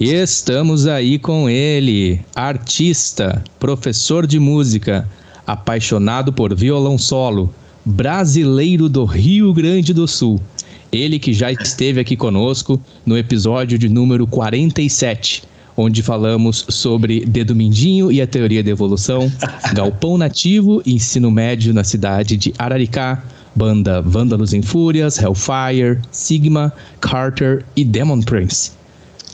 E estamos aí com ele, artista, professor de música, apaixonado por violão solo, brasileiro do Rio Grande do Sul. Ele que já esteve aqui conosco no episódio de número 47, onde falamos sobre Dedo Mindinho e a teoria da evolução, Galpão Nativo ensino médio na cidade de Araricá, banda Vândalos em Fúrias, Hellfire, Sigma, Carter e Demon Prince.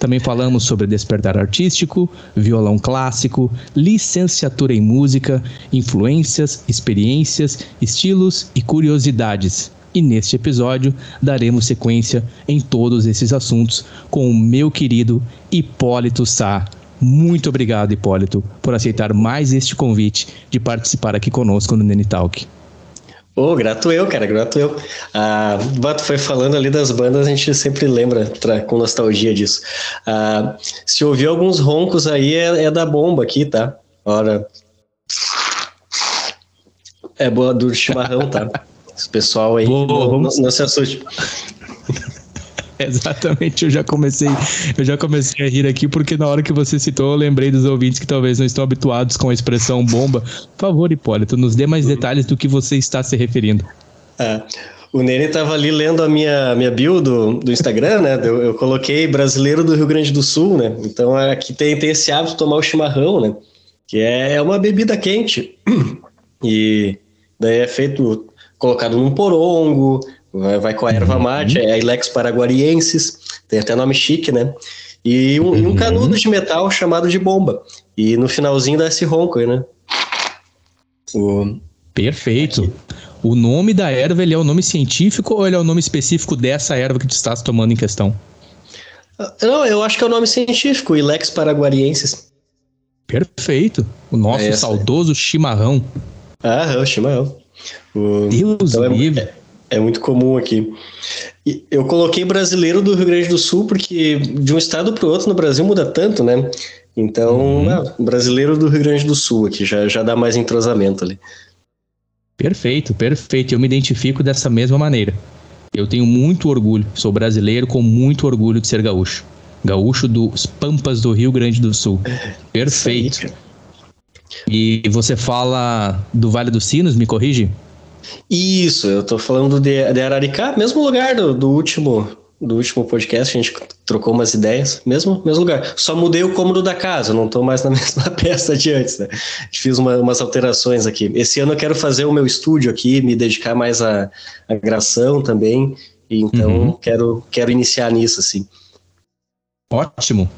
Também falamos sobre despertar artístico, violão clássico, licenciatura em música, influências, experiências, estilos e curiosidades. E neste episódio daremos sequência em todos esses assuntos com o meu querido Hipólito Sá. Muito obrigado, Hipólito, por aceitar mais este convite de participar aqui conosco no Nene Talk. Ô, oh, grato eu, cara, grato eu. Ah, Bato foi falando ali das bandas, a gente sempre lembra com nostalgia disso. Ah, se ouvir alguns roncos aí, é, é, da bomba aqui, tá? Ora. É boa do chimarrão, tá? Esse pessoal aí, boa, não, vamos... não se assuste. Exatamente, eu já comecei, eu já comecei a rir aqui porque na hora que você citou, eu lembrei dos ouvintes que talvez não estão habituados com a expressão bomba. Por favor, Hipólito, nos dê mais detalhes do que você está se referindo. É, o Nene estava ali lendo a minha, minha bio do, do Instagram, né? Eu, eu, coloquei brasileiro do Rio Grande do Sul, né? Então aqui tem, tem esse hábito de tomar o chimarrão, né? Que é, é uma bebida quente. E daí é feito, colocado num porongo, Vai, com a erva uhum. mate, é a Ilex paraguariensis, tem até nome chique, né? E um, uhum. e um, canudo de metal chamado de bomba. E no finalzinho dá esse ronco aí, né? O... Perfeito. O nome da erva, ele é o nome científico ou ele é o nome específico dessa erva que tu estás tomando em questão? Não, eu acho que é o nome científico, Ilex paraguariensis. Perfeito. O nosso é saudoso chimarrão. Ah, é o chimarrão. O... Deus então, livre. É, muito comum aqui. E eu coloquei brasileiro do Rio Grande do Sul porque de um estado para o outro no Brasil muda tanto, né? Então, uhum. ah, brasileiro do Rio Grande do Sul aqui já, já dá mais entrosamento ali. Perfeito, perfeito. Eu me identifico dessa mesma maneira. Eu tenho muito orgulho, sou brasileiro com muito orgulho de ser gaúcho. Gaúcho dos Pampas do Rio Grande do Sul. Perfeito. E você fala do Vale dos Sinos, me corrige? Isso, eu tô falando de, de Araricá, mesmo lugar do, do último do último podcast, a gente trocou umas ideias, mesmo, mesmo lugar. Só mudei o cômodo da casa, não tô mais na mesma peça de antes, né? Fiz uma, umas alterações aqui. Esse ano eu quero fazer o meu estúdio aqui, me dedicar mais à, à gravação também, então uhum. quero, quero iniciar nisso, assim. Ótimo.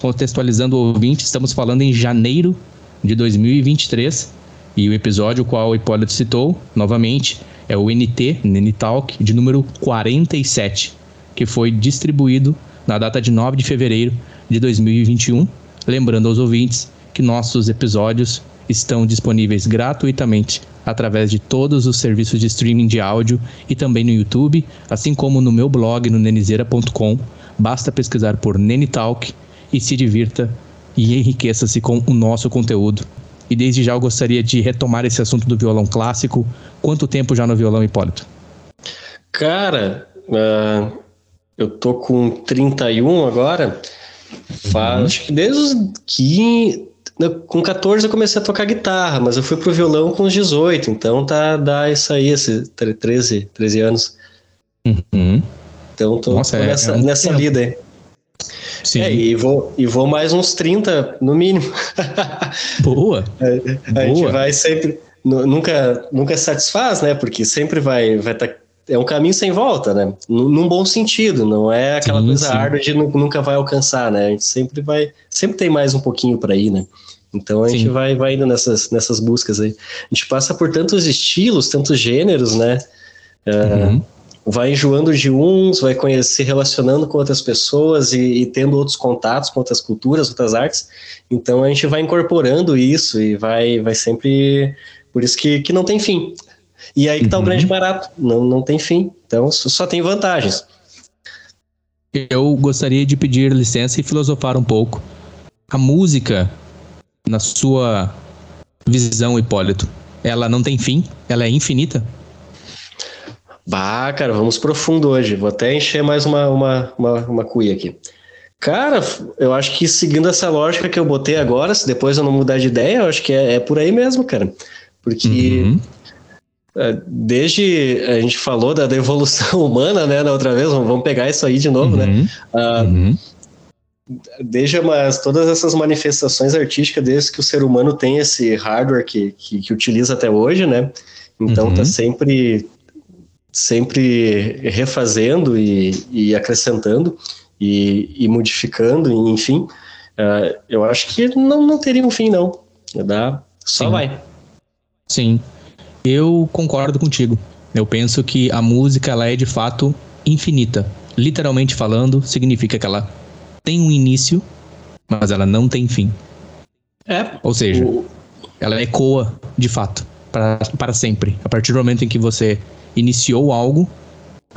Contextualizando o ouvinte, estamos falando em janeiro de 2023 e o episódio qual o Hipólito citou, novamente, é o NT, Nenitalk, de número 47, que foi distribuído na data de 9 de fevereiro de 2021. Lembrando aos ouvintes que nossos episódios estão disponíveis gratuitamente através de todos os serviços de streaming de áudio e também no YouTube, assim como no meu blog no nenizeira.com. Basta pesquisar por Nenitalk e se divirta e enriqueça-se com o nosso conteúdo. E desde já eu gostaria de retomar esse assunto do violão clássico. Quanto tempo já no violão, Hipólito? Cara, uh, eu tô com 31 agora. Faz, uhum. acho que desde os 15. Com 14 eu comecei a tocar guitarra, mas eu fui pro violão com os 18, então tá, dá isso aí, esse 13, 13 anos. Uhum. Então tô, Nossa, tô é, nessa, é um nessa vida aí. Sim. É, e vou, e vou mais uns 30, no mínimo. Boa. a, a Boa. gente vai sempre. Nunca, nunca satisfaz, né? Porque sempre vai vai tá, é um caminho sem volta, né? Num bom sentido, não é aquela sim, coisa sim. árdua de nunca vai alcançar, né? A gente sempre vai, sempre tem mais um pouquinho para ir, né? Então a sim. gente vai, vai indo nessas, nessas buscas aí. A gente passa por tantos estilos, tantos gêneros, né? Uhum. Uh, vai enjoando de uns, vai se relacionando com outras pessoas e, e, tendo outros contatos com outras culturas, outras artes. Então a gente vai incorporando isso e vai, vai sempre. Por isso que, que não tem fim. E aí que está uhum. o grande barato, não, não tem fim. Então só tem vantagens. Eu gostaria de pedir licença e filosofar um pouco. A música, na sua visão, Hipólito, ela não tem fim? Ela é infinita? Bah, cara, vamos profundo hoje. Vou até encher mais uma, uma, uma, uma cuia aqui. Cara, eu acho que seguindo essa lógica que eu botei agora, se depois eu não mudar de ideia, eu acho que é, é por aí mesmo, cara. Porque uhum. É, desde a gente falou da, da, evolução humana, né, na outra vez, vamos pegar isso aí de novo, né? uhum. né? Uh, uhum. Desde mas, todas essas manifestações artísticas, desde que o ser humano tem esse hardware que, que, que utiliza até hoje, né? Então tá uhum. sempre sempre refazendo e, e acrescentando e, e, modificando, enfim, uh, eu acho que não, não teria um fim, não. Dá, só Sim. vai. Sim, eu concordo contigo. Eu penso que a música ela é de fato infinita. Literalmente falando, significa que ela tem um início, mas ela não tem fim. É. Ou seja, o... ela ecoa de fato para, para sempre. A partir do momento em que você iniciou algo,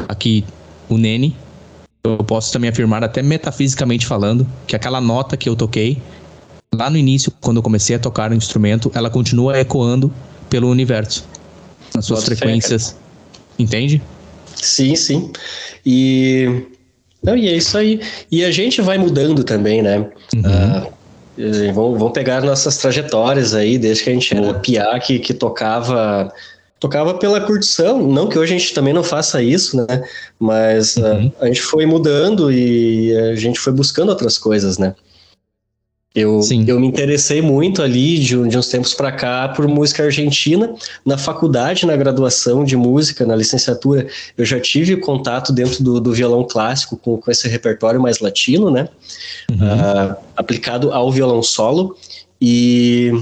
aqui o Nene, eu posso também afirmar, até metafisicamente falando, que aquela nota que eu toquei lá no início, quando eu comecei a tocar o instrumento, ela continua ecoando pelo universo, nas suas frequências. Entende? Sim, sim. E. Não, e é isso aí. E a gente vai mudando também, né? Uhum. Uh, vamos, vamos pegar nossas trajetórias aí, desde que a gente era piá que, que tocava tocava pela curtição, não que hoje a gente também não faça isso, né? Mas uhum. a, a, gente foi mudando e a gente foi buscando outras coisas, né? Eu, eu me interessei muito ali de, de uns tempos para cá por música argentina. Na faculdade, na graduação de música, na licenciatura, eu já tive contato dentro do, do violão clássico com, com esse repertório mais latino, né? Uhum. Uh, aplicado ao violão solo. E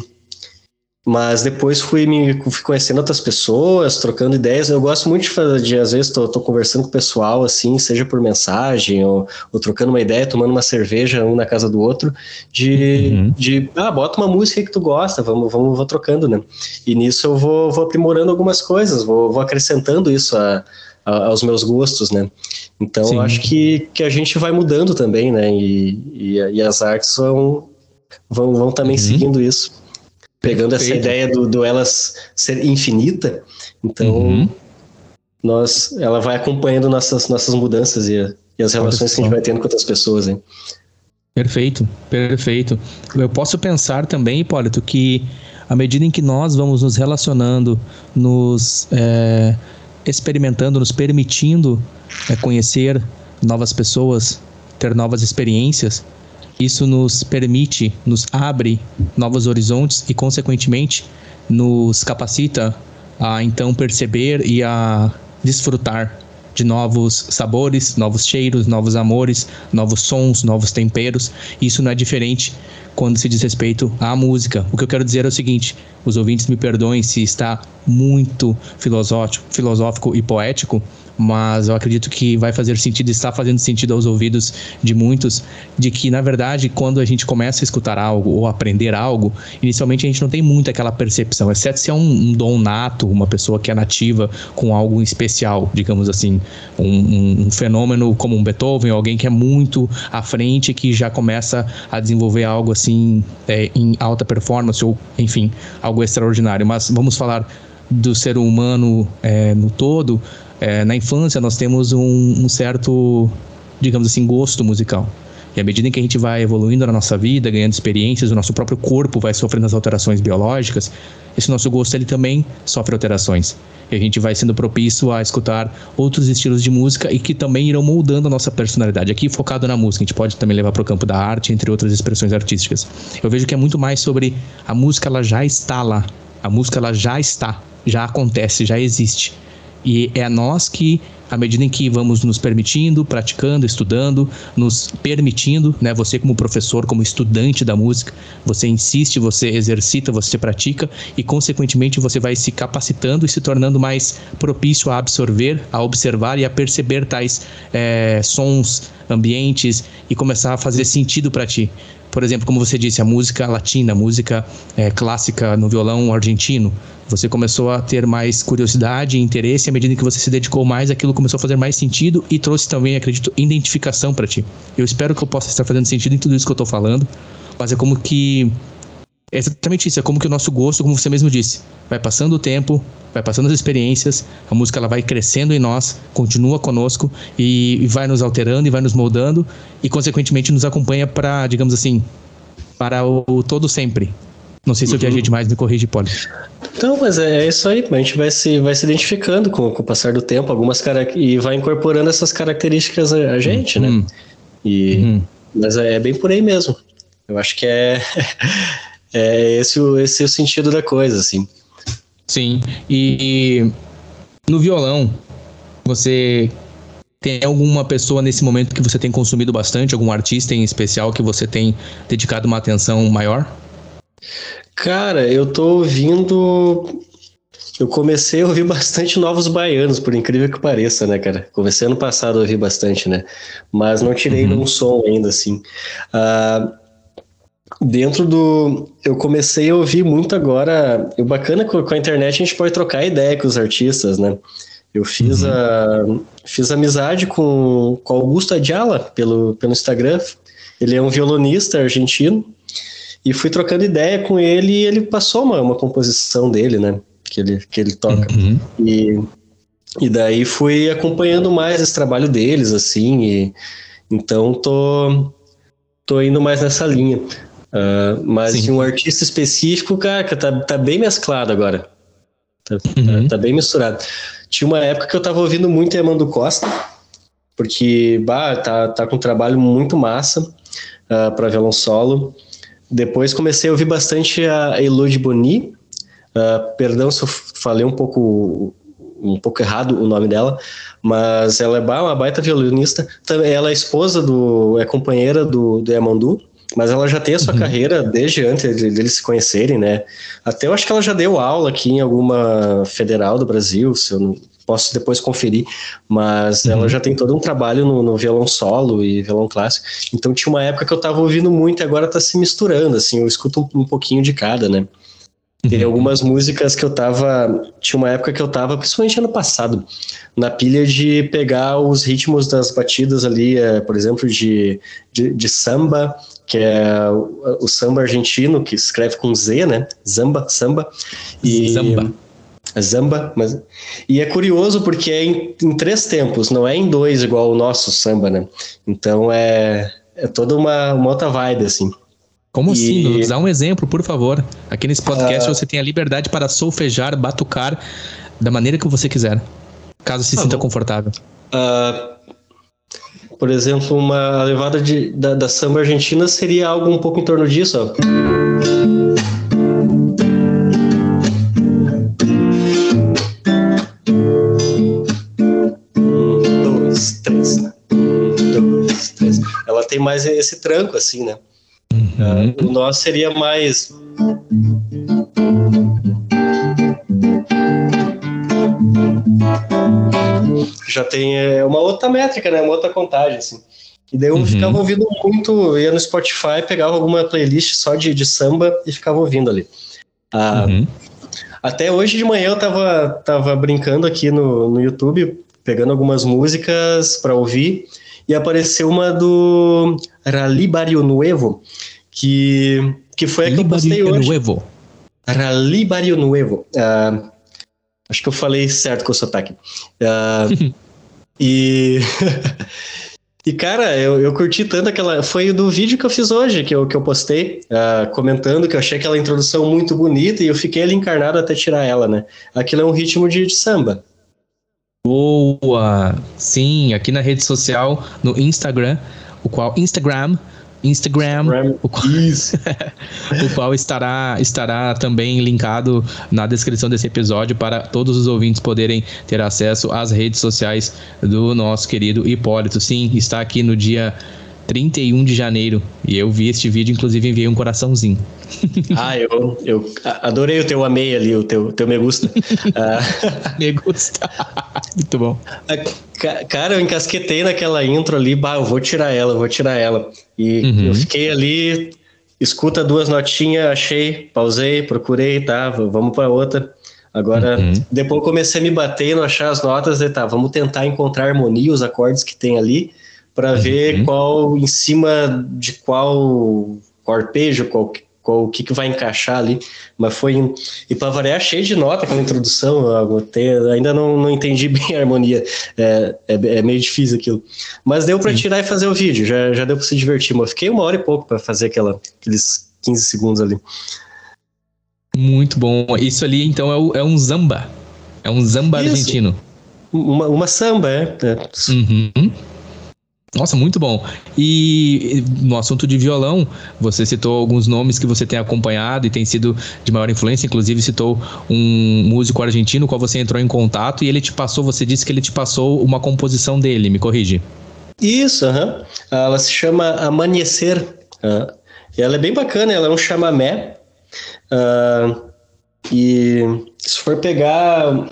mas depois fui me fui conhecendo outras pessoas, trocando ideias. Eu gosto muito de, de às vezes, tô, tô, conversando com o pessoal, assim, seja por mensagem ou, ou, trocando uma ideia, tomando uma cerveja um na casa do outro, de, uhum. de ah, bota uma música que tu gosta, vamos, vamos vou trocando, né? E nisso eu vou, vou aprimorando algumas coisas, vou, vou acrescentando isso a, a, aos meus gostos, né? Então Sim. eu acho que, que a gente vai mudando também, né? E, e, e as artes vão, vão, vão também uhum. seguindo isso pegando Perfeito. essa ideia do, do elas ser infinita, então uhum. nós, ela vai acompanhando nossas, nossas mudanças e, e as relações que a gente vai tendo com outras pessoas, hein? Perfeito, perfeito. Eu posso pensar também, Hipólito, que à medida em que nós vamos nos relacionando, nos é, experimentando, nos permitindo é, conhecer novas pessoas, ter novas experiências, isso nos permite, nos abre novos horizontes e, consequentemente, nos capacita a então perceber e a desfrutar de novos sabores, novos cheiros, novos amores, novos sons, novos temperos. Isso não é diferente quando se diz respeito à música. O que eu quero dizer é o seguinte: os ouvintes me perdoem se está muito filosófico, filosófico e poético, mas eu acredito que vai fazer sentido, está fazendo sentido aos ouvidos de muitos, de que na verdade quando a gente começa a escutar algo ou aprender algo, inicialmente a gente não tem muito aquela percepção, exceto se é um, um dom nato, uma pessoa que é nativa com algo especial, digamos assim, um, um, um fenômeno como um Beethoven, alguém que é muito à frente, que já começa a desenvolver algo assim é, em alta performance ou enfim, algo extraordinário. Mas vamos falar do ser humano é, no todo, é, na infância nós temos um, um, certo, digamos assim, gosto musical. E à medida em que a gente vai evoluindo na nossa vida, ganhando experiências, o nosso próprio corpo vai sofrendo as alterações biológicas, esse nosso gosto ele também sofre alterações. E a gente vai sendo propício a escutar outros estilos de música e que também irão moldando a nossa personalidade. Aqui focado na música, a gente pode também levar para o campo da arte, entre outras expressões artísticas. Eu vejo que é muito mais sobre a música, ela já está lá. A música, ela já está, já acontece, já existe. E é a nós que, à medida em que vamos nos permitindo, praticando, estudando, nos permitindo, né, você como professor, como estudante da música, você insiste, você exercita, você pratica e, consequentemente, você vai se capacitando e se tornando mais propício a absorver, a observar e a perceber tais é, sons, ambientes e começar a fazer sentido para ti. Por exemplo, como você disse, a música latina, a música é, clássica no violão argentino. Você começou a ter mais curiosidade e interesse à medida que você se dedicou mais, aquilo começou a fazer mais sentido e trouxe também, acredito, identificação para ti. Eu espero que eu possa estar fazendo sentido em tudo isso que eu estou falando, mas é como que é exatamente isso, é como que o nosso gosto, como você mesmo disse, vai passando o tempo, vai passando as experiências, a música ela vai crescendo em nós, continua conosco e, e vai nos alterando e vai nos moldando e consequentemente nos acompanha para, digamos assim, para o, o, todo sempre. Não sei se uhum. eu viajei demais, me corrige, Poli. Então, mas é, é, isso aí, a gente vai se, vai se identificando com, com o passar do tempo, algumas e vai incorporando essas características a, a gente, né? uhum. né? E, uhum. Mas é, é, bem por aí mesmo. Eu acho que é, é esse, esse o sentido da coisa, assim. Sim, e no violão, você tem alguma pessoa nesse momento que você tem consumido bastante, algum artista em especial que você tem dedicado uma atenção maior? Cara, eu tô ouvindo. Eu comecei a ouvir bastante novos baianos, por incrível que pareça, né, cara? Comecei ano passado a ouvir bastante, né? Mas não tirei uhum. um som ainda, assim. Uh, dentro do. Eu comecei a ouvir muito agora. O bacana com a internet a gente pode trocar ideia com os artistas, né? Eu fiz, uhum. a, fiz amizade com, com Augusto Adiala pelo, pelo Instagram. Ele é um violonista argentino. E fui trocando ideia com ele e ele passou uma, uma composição dele, né? Que ele, que ele toca. Uhum. E, e daí fui acompanhando mais esse trabalho deles, assim. E, então tô, tô indo mais nessa linha. Uh, mas Sim. de um artista específico, cara, tá, tá bem mesclado agora. Tá, tá uhum. tá, tá, bem misturado. Tinha uma época que eu tava ouvindo muito Emando Costa, porque bah, tá, tá com um trabalho muito massa uh, para violão solo. Depois comecei a ouvir bastante a Elodie Boni. Uh, perdão se eu falei um pouco um pouco errado o nome dela, mas ela é uma baita violinista. Ela é esposa do. é companheira do, do Yamandu, mas ela já tem a sua uhum. carreira desde antes de, eles se conhecerem, né? Até eu acho que ela já deu aula aqui em alguma federal do Brasil, se eu não, posso depois conferir, mas uhum. ela já tem todo um trabalho no, no, violão solo e violão clássico. Então tinha uma época que eu tava ouvindo muito e agora tá se misturando, assim, eu escuto um, um pouquinho de cada, né? Tem uhum. algumas músicas que eu tava. Tinha uma época que eu tava, principalmente ano passado, na pilha de pegar os ritmos das batidas ali, é, por exemplo, de, de, de, samba, que é o, o, samba argentino, que escreve com Z, né? Zamba, samba. E, Zamba. Zamba, mas e é curioso porque é em, em, três tempos, não é em dois igual o nosso samba, né? Então é, é toda uma, uma outra vibe assim. Como e... assim? Nos dá um exemplo, por favor. Aqui nesse podcast uh... você tem a liberdade para solfejar, batucar da maneira que você quiser, caso se ah, sinta bom. confortável. Uh, por exemplo, uma levada de, da, da samba argentina seria algo um pouco em torno disso, ó. tem mais esse tranco, assim, né? Uhum. Uh, o nosso seria mais. Já tem é, uma outra métrica, né? Uma outra contagem, assim. E daí eu uhum. ficava ouvindo muito, ia no Spotify, pegava alguma playlist só de, de samba e ficava ouvindo ali. Ah, uhum. Até hoje de manhã eu tava, tava brincando aqui no, no YouTube, pegando algumas músicas para ouvir e apareceu uma do Rally Barrio Nuevo, que, que foi a que eu postei hoje. Nuevo. Rally Barrio Nuevo. Uh, acho que eu falei certo com o sotaque. Uh, e... E, cara, eu, eu curti tanto aquela. Foi do vídeo que eu fiz hoje, que eu, que eu postei, uh, comentando que eu achei aquela introdução muito bonita e eu fiquei ali encarnado até tirar ela, né? Aquilo é um ritmo de, de samba. Boa! Sim, aqui na rede social, no Instagram, o qual Instagram, Instagram, Instagram o, qual, o qual estará, estará também linkado na descrição desse episódio para todos os ouvintes poderem ter acesso às redes sociais do nosso querido Hipólito. Sim, está aqui no dia 31 de janeiro. E eu vi este vídeo, inclusive enviei um coraçãozinho. Ah, eu, eu adorei o teu amei ali, o teu, teu me gusta. uh... me gusta. Muito bom. Ah, cara, eu encasquetei naquela intro ali, bah, eu vou tirar ela, eu vou tirar ela. E uhum. eu fiquei ali, escuta duas notinhas, achei, pausei, procurei, tá, vamos para outra. Agora, uhum. depois eu comecei a me bater não achar as notas, e tá, vamos tentar encontrar harmonia, os acordes que tem ali para uhum. ver qual, em cima de qual, qual arpejo, qual, qual o que, que vai encaixar ali, mas foi e para variar cheio de nota com a introdução, eu ainda não, não entendi bem a harmonia, é, é, é meio difícil aquilo, mas deu para tirar e fazer o vídeo, já, já deu para se divertir, mas fiquei uma hora e pouco para fazer aquela, aqueles 15 segundos ali. Muito bom, isso ali então é, o, é um zamba, é um zamba Isso. argentino. Uma, uma samba, é. é. Uhum. Nossa, muito bom. E no assunto de violão, você citou alguns nomes que você tem acompanhado e tem sido de maior influência, inclusive citou um músico argentino com qual você entrou em contato e ele te passou, você disse que ele te passou uma composição dele, me corrige. Isso, uhum. ela se chama Amanhecer. Ela é bem bacana, ela é um chamamé. Uh, e se for pegar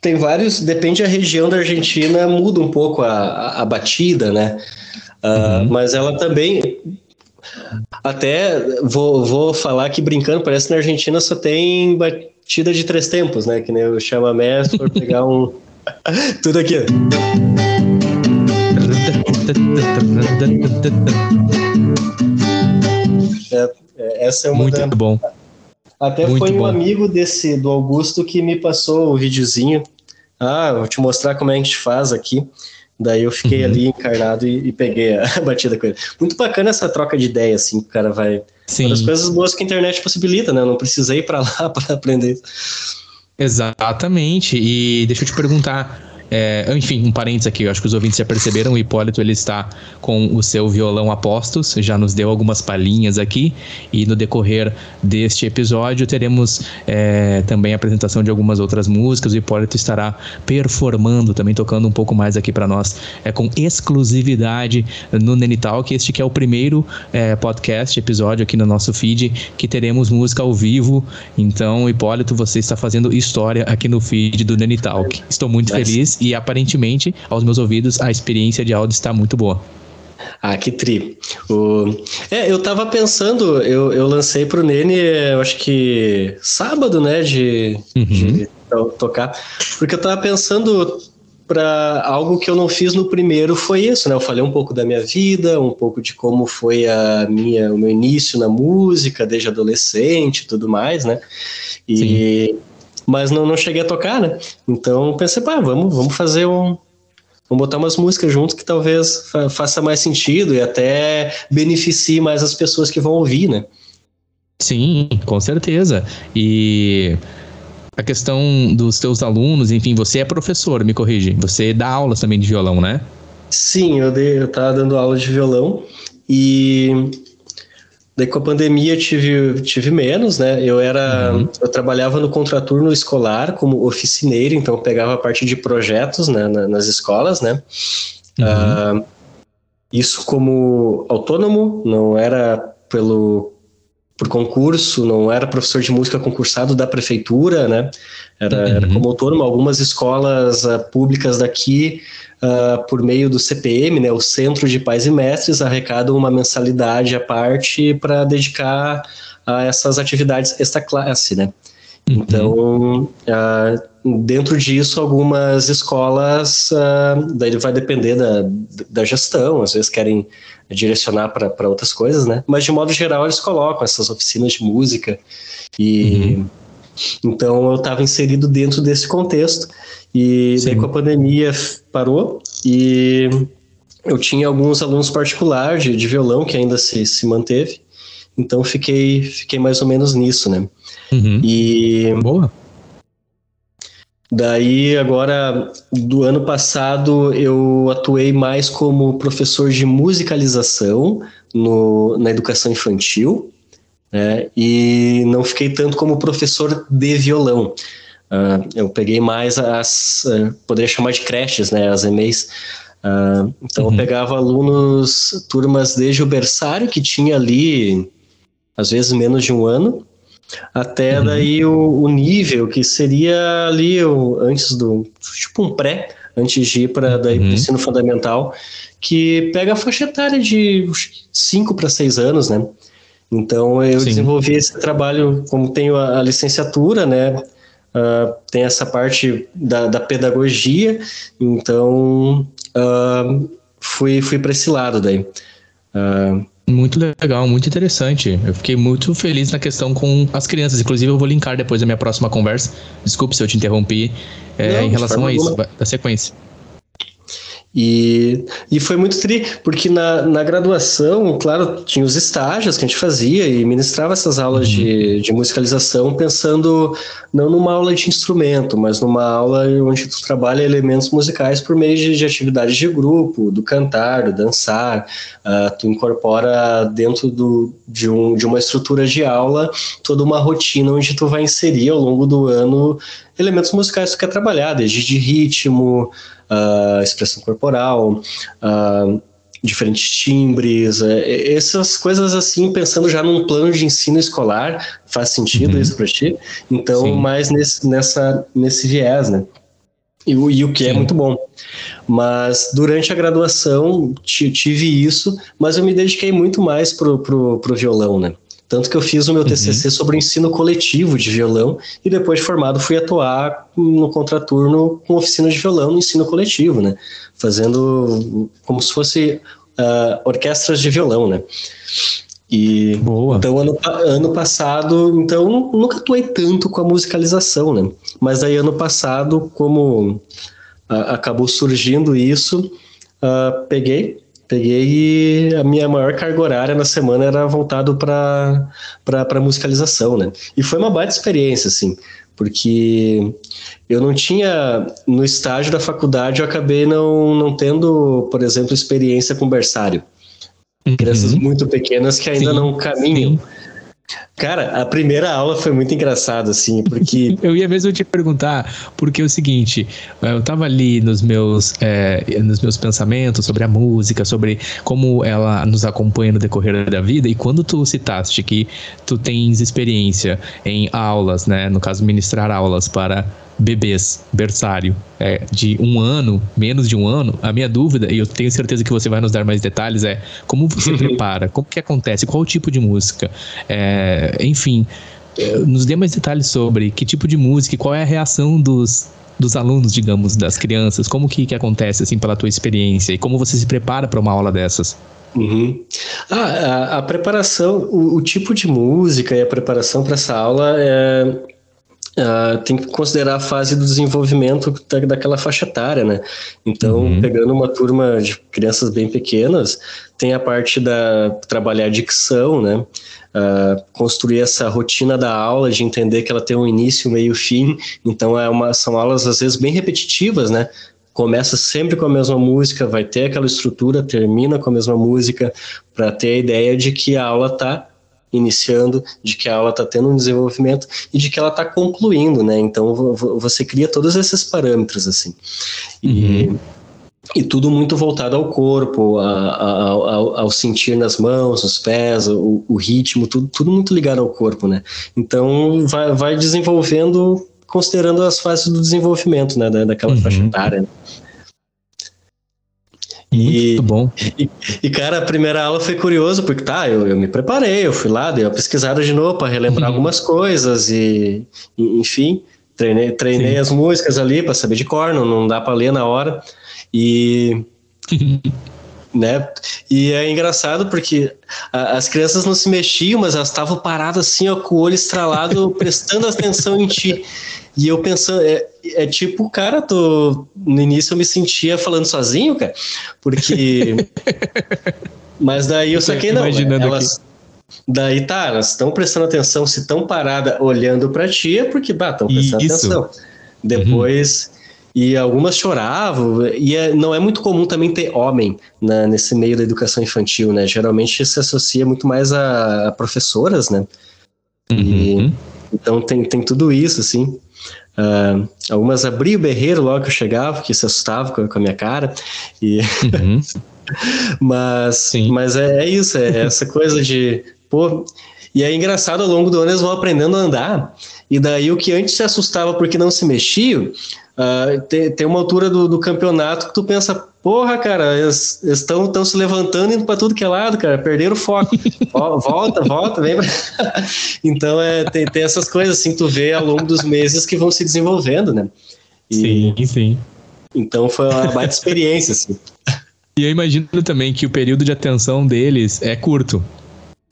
tem vários, depende da região da Argentina, muda um pouco a, a, a batida, né? Uh, uhum. Mas ela também. Até vou, vou falar aqui brincando, parece que na Argentina só tem batida de três tempos, né? Que nem o chamamé, se for pegar um. Tudo aqui. É, é, essa é uma Muito da... bom. Até Muito foi um bom. amigo desse do Augusto que me passou o videozinho. Ah, vou te mostrar como é que a gente faz aqui. Daí eu fiquei uhum. ali encarnado e, e, peguei a batida com ele. Muito bacana essa troca de ideia, assim, que o cara vai. Sim. Uma das coisas boas que a internet possibilita, né? Eu não precisei ir para lá para aprender. Exatamente. E deixa eu te perguntar. É, enfim, um parênteses aqui, eu acho que os ouvintes já perceberam, o Hipólito ele está com o seu violão a postos, já nos deu algumas palhinhas aqui, e no decorrer deste episódio teremos é, também a apresentação de algumas outras músicas, o Hipólito estará performando, também tocando um pouco mais aqui para nós, é, com exclusividade no Nenitalk, este que é o primeiro é, podcast, episódio aqui no nosso feed, que teremos música ao vivo, então Hipólito, você está fazendo história aqui no feed do Nenitalk. Estou muito feliz e aparentemente, aos meus ouvidos, a experiência de áudio está muito boa. Ah, que tri. O... É, eu tava pensando, eu, eu lancei pro Nene, eu acho que sábado, né, de, uhum. de tocar, porque eu tava pensando para algo que eu não fiz no primeiro foi isso, né? Eu falei um pouco da minha vida, um pouco de como foi a minha, o meu início na música, desde adolescente e tudo mais, né? E Sim mas não, não cheguei a tocar, né? Então pensei, pá, vamos, vamos fazer um. Vamos botar umas músicas junto que talvez fa faça mais sentido e até beneficie mais as pessoas que vão ouvir, né? Sim, com certeza. E a questão dos teus alunos, enfim, você é professor, me corrige. Você dá aulas também de violão, né? Sim, eu, dei, eu tava dando aula de violão e Daí com a pandemia tive, tive menos, né? Eu era. Uhum. Eu trabalhava no contraturno escolar como oficineiro, então pegava a parte de projetos né, nas escolas, né? Uhum. Uh, isso como autônomo, não era pelo por concurso, não era professor de música concursado da prefeitura, né? Era, uhum. era como autônomo. Algumas escolas uh, públicas daqui uh, por meio do CPM, né, o Centro de Pais e Mestres, arrecadam uma mensalidade à parte para dedicar a essas atividades esta classe, né? Uhum. Então, uh, dentro disso, algumas escolas, uh, daí vai depender da, da gestão, às vezes querem direcionar para outras coisas, né? Mas, de modo geral, eles colocam essas oficinas de música e... Uhum. Então, eu estava inserido dentro desse contexto e Sim. daí com a pandemia parou e eu tinha alguns alunos particulares de, de, violão que ainda se, se manteve. Então fiquei, fiquei mais ou menos nisso, né? Uhum. E. Boa. Daí, agora, do ano passado, eu atuei mais como professor de musicalização no, na educação infantil, né? e não fiquei tanto como professor de violão. Uh, eu peguei mais as, uh, poderia chamar de creches, né, as EMEIs. Uh, então uhum. eu pegava alunos, turmas desde o berçário, que tinha ali, às vezes, menos de um ano, até uhum. daí o, o, nível, que seria ali o, antes do, tipo um pré, antes de ir para o uhum. ensino fundamental, que pega a faixa etária de 5 para 6 anos, né? Então eu Sim. desenvolvi esse trabalho, como tenho a, a licenciatura, né? uh, tem essa parte da, da pedagogia, então uh, fui, fui para esse lado daí. Uh, Muito legal, muito interessante. Eu fiquei muito feliz na questão com as crianças. Inclusive, eu vou linkar depois da minha próxima conversa. Desculpe se eu te interrompi é, Não, em relação a isso, da sequência. E, e foi muito tri, porque na, na graduação, claro, tinha os estágios que a gente fazia e ministrava essas aulas uhum. de, de musicalização pensando não numa aula de instrumento, mas numa aula onde tu trabalha elementos musicais por meio de, de atividades de grupo, do cantar, do dançar, uh, tu incorpora dentro do, de, um, de uma estrutura de aula toda uma rotina onde tu vai inserir ao longo do ano elementos musicais que tu quer trabalhar, desde de ritmo, uh, expressão corporal, uh, diferentes timbres, uh, essas coisas assim, pensando já num plano de ensino escolar, faz sentido uhum. isso para ti? Então, Sim. mais nesse, nessa, nesse viés, né? E, e, o que é Sim. é muito bom. Mas durante a graduação tive isso, mas eu me dediquei muito mais pro, pro, pro violão, né? Tanto que eu fiz o meu TCC uhum. sobre o ensino coletivo de violão e depois de formado fui atuar no contraturno com oficina de violão no ensino coletivo, né? Fazendo como se fosse uh, orquestras de violão, né? E Boa. então ano, ano passado, então nunca atuei tanto com a musicalização, né? Mas aí ano passado, como uh, acabou surgindo isso, uh, peguei Peguei a minha maior carga horária na semana era voltado para musicalização, né? E foi uma baita experiência, assim, porque eu não tinha, no estágio da faculdade, eu acabei não, não tendo, por exemplo, experiência com berçário. Uhum. Crianças muito pequenas que ainda Sim. não caminham. Sim Cara, a primeira aula foi muito engraçada, assim, porque. eu ia mesmo te perguntar, porque é o seguinte, eu tava ali nos meus, é, nos meus pensamentos sobre a música, sobre como ela nos acompanha no decorrer da vida, e quando tu citaste que tu tens experiência em aulas, né, no caso, ministrar aulas para bebês, berçário, é, de um ano, menos de um ano, a minha dúvida, e eu tenho certeza que você vai nos dar mais detalhes, é como você prepara, como que acontece, qual o tipo de música, é, enfim, é, nos dê mais detalhes sobre que tipo de música, qual é a reação dos, dos alunos, digamos, das crianças, como que, que acontece, assim, pela tua experiência, e como você se prepara para uma aula dessas? Uhum. Ah, a, a, preparação, o, o, tipo de música e a preparação para essa aula é, Uh, tem que considerar a fase do desenvolvimento da, daquela faixa etária, né? Então, uhum. pegando uma turma de crianças bem pequenas, tem a parte da trabalhar a dicção, né? Uh, construir essa rotina da aula, de entender que ela tem um início, meio fim. Então, é uma, são aulas às vezes bem repetitivas, né? Começa sempre com a mesma música, vai ter aquela estrutura, termina com a mesma música, para ter a ideia de que a aula está iniciando, de que a aula está tendo um desenvolvimento e de que ela está concluindo, né? Então você cria todos esses parâmetros assim. E, uhum. e tudo muito voltado ao corpo, a, a, ao, ao, sentir nas mãos, nos pés, o, o, ritmo, tudo, tudo muito ligado ao corpo, né? Então vai, vai desenvolvendo considerando as fases do desenvolvimento, né, da, daquela uhum. faixa etária. Muito bom. E, e, cara, a primeira aula foi curioso, porque tá, eu, eu me preparei, eu fui lá, dei uma pesquisada de novo para relembrar uhum. algumas coisas e, e, enfim, treinei, treinei as músicas ali para saber de cor, não, não dá para ler na hora. E. né? E é engraçado porque a, as crianças não se mexiam, mas elas estavam paradas assim, ó, com o olho estralado, prestando atenção em ti. E eu pensando, é, é tipo, cara, tô, no início eu me sentia falando sozinho, cara, porque. Mas daí eu saquei, não. Imaginando elas, aqui. Daí tá, elas estão prestando atenção, se estão paradas olhando para ti, é porque, estão prestando Isso. atenção. Depois. Uhum. E algumas choravam, e é, não é muito comum também ter homem na, nesse meio da educação infantil, né? Geralmente se associa muito mais a, a professoras, né? Uhum. E, então tem, tem tudo isso, assim. Uh, algumas abriam o berreiro logo que eu chegava, que se assustavam com, com a minha cara. E uhum. mas, mas é, é, isso, é essa coisa de. Pô, e é engraçado, ao longo do ano eles vão aprendendo a andar. E daí o que antes se assustava porque não se mexia, uh, tem, tem uma altura do, do campeonato que tu pensa, porra, cara, eles estão se levantando indo para tudo que é lado, cara, perderam o foco. volta, volta, vem pra... Então é, tem, tem essas coisas assim, tu vê ao longo dos meses que vão se desenvolvendo, né? E, sim, sim. Então foi uma baita experiência, assim. E eu imagino também que o período de atenção deles é curto.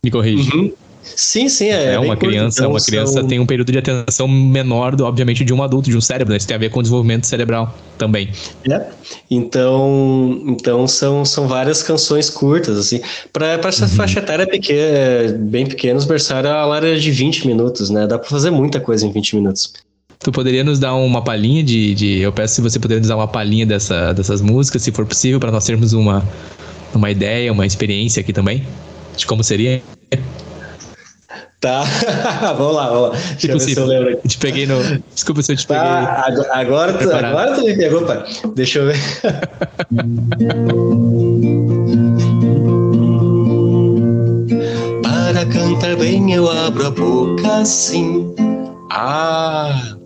Me corrige. Uhum. Sim, sim, é. É uma criança, então, uma criança são... tem um período de atenção menor, do, obviamente, de um adulto, de um cérebro. Né? Isso tem a ver com o desenvolvimento cerebral também. É. Então, então são, são várias canções curtas, assim. Para essa uhum. faixa etária pequena, bem pequena, os berçários, a área é de 20 minutos, né? Dá para fazer muita coisa em 20 minutos. Tu poderia nos dar uma palhinha de, de. Eu peço se você puder nos dar uma palhinha dessa, dessas músicas, se for possível, para nós termos uma, uma ideia, uma experiência aqui também, de como seria. Tá, vamos lá, vamos lá. Deixa eu ver se eu lembro aqui. Te peguei no. Desculpa se eu te tá, peguei. Agora, tu, agora tu me pegou, pai. Deixa eu ver. Para cantar bem eu abro a boca assim. Ah!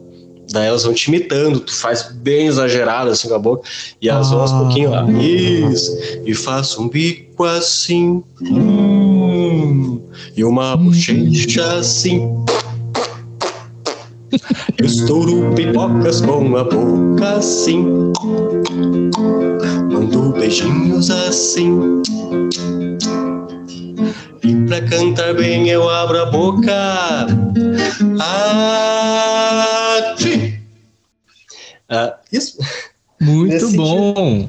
Daí elas vão te imitando, tu faz bem exagerado assim com a boca, e elas vão aos pouquinhos lá, isso, e faço um bico assim, hum, e uma bochecha assim. Eu estouro pipocas com a boca assim, mando beijinhos assim. E pra cantar bem eu abro a boca. Ah, ah isso. Muito bom.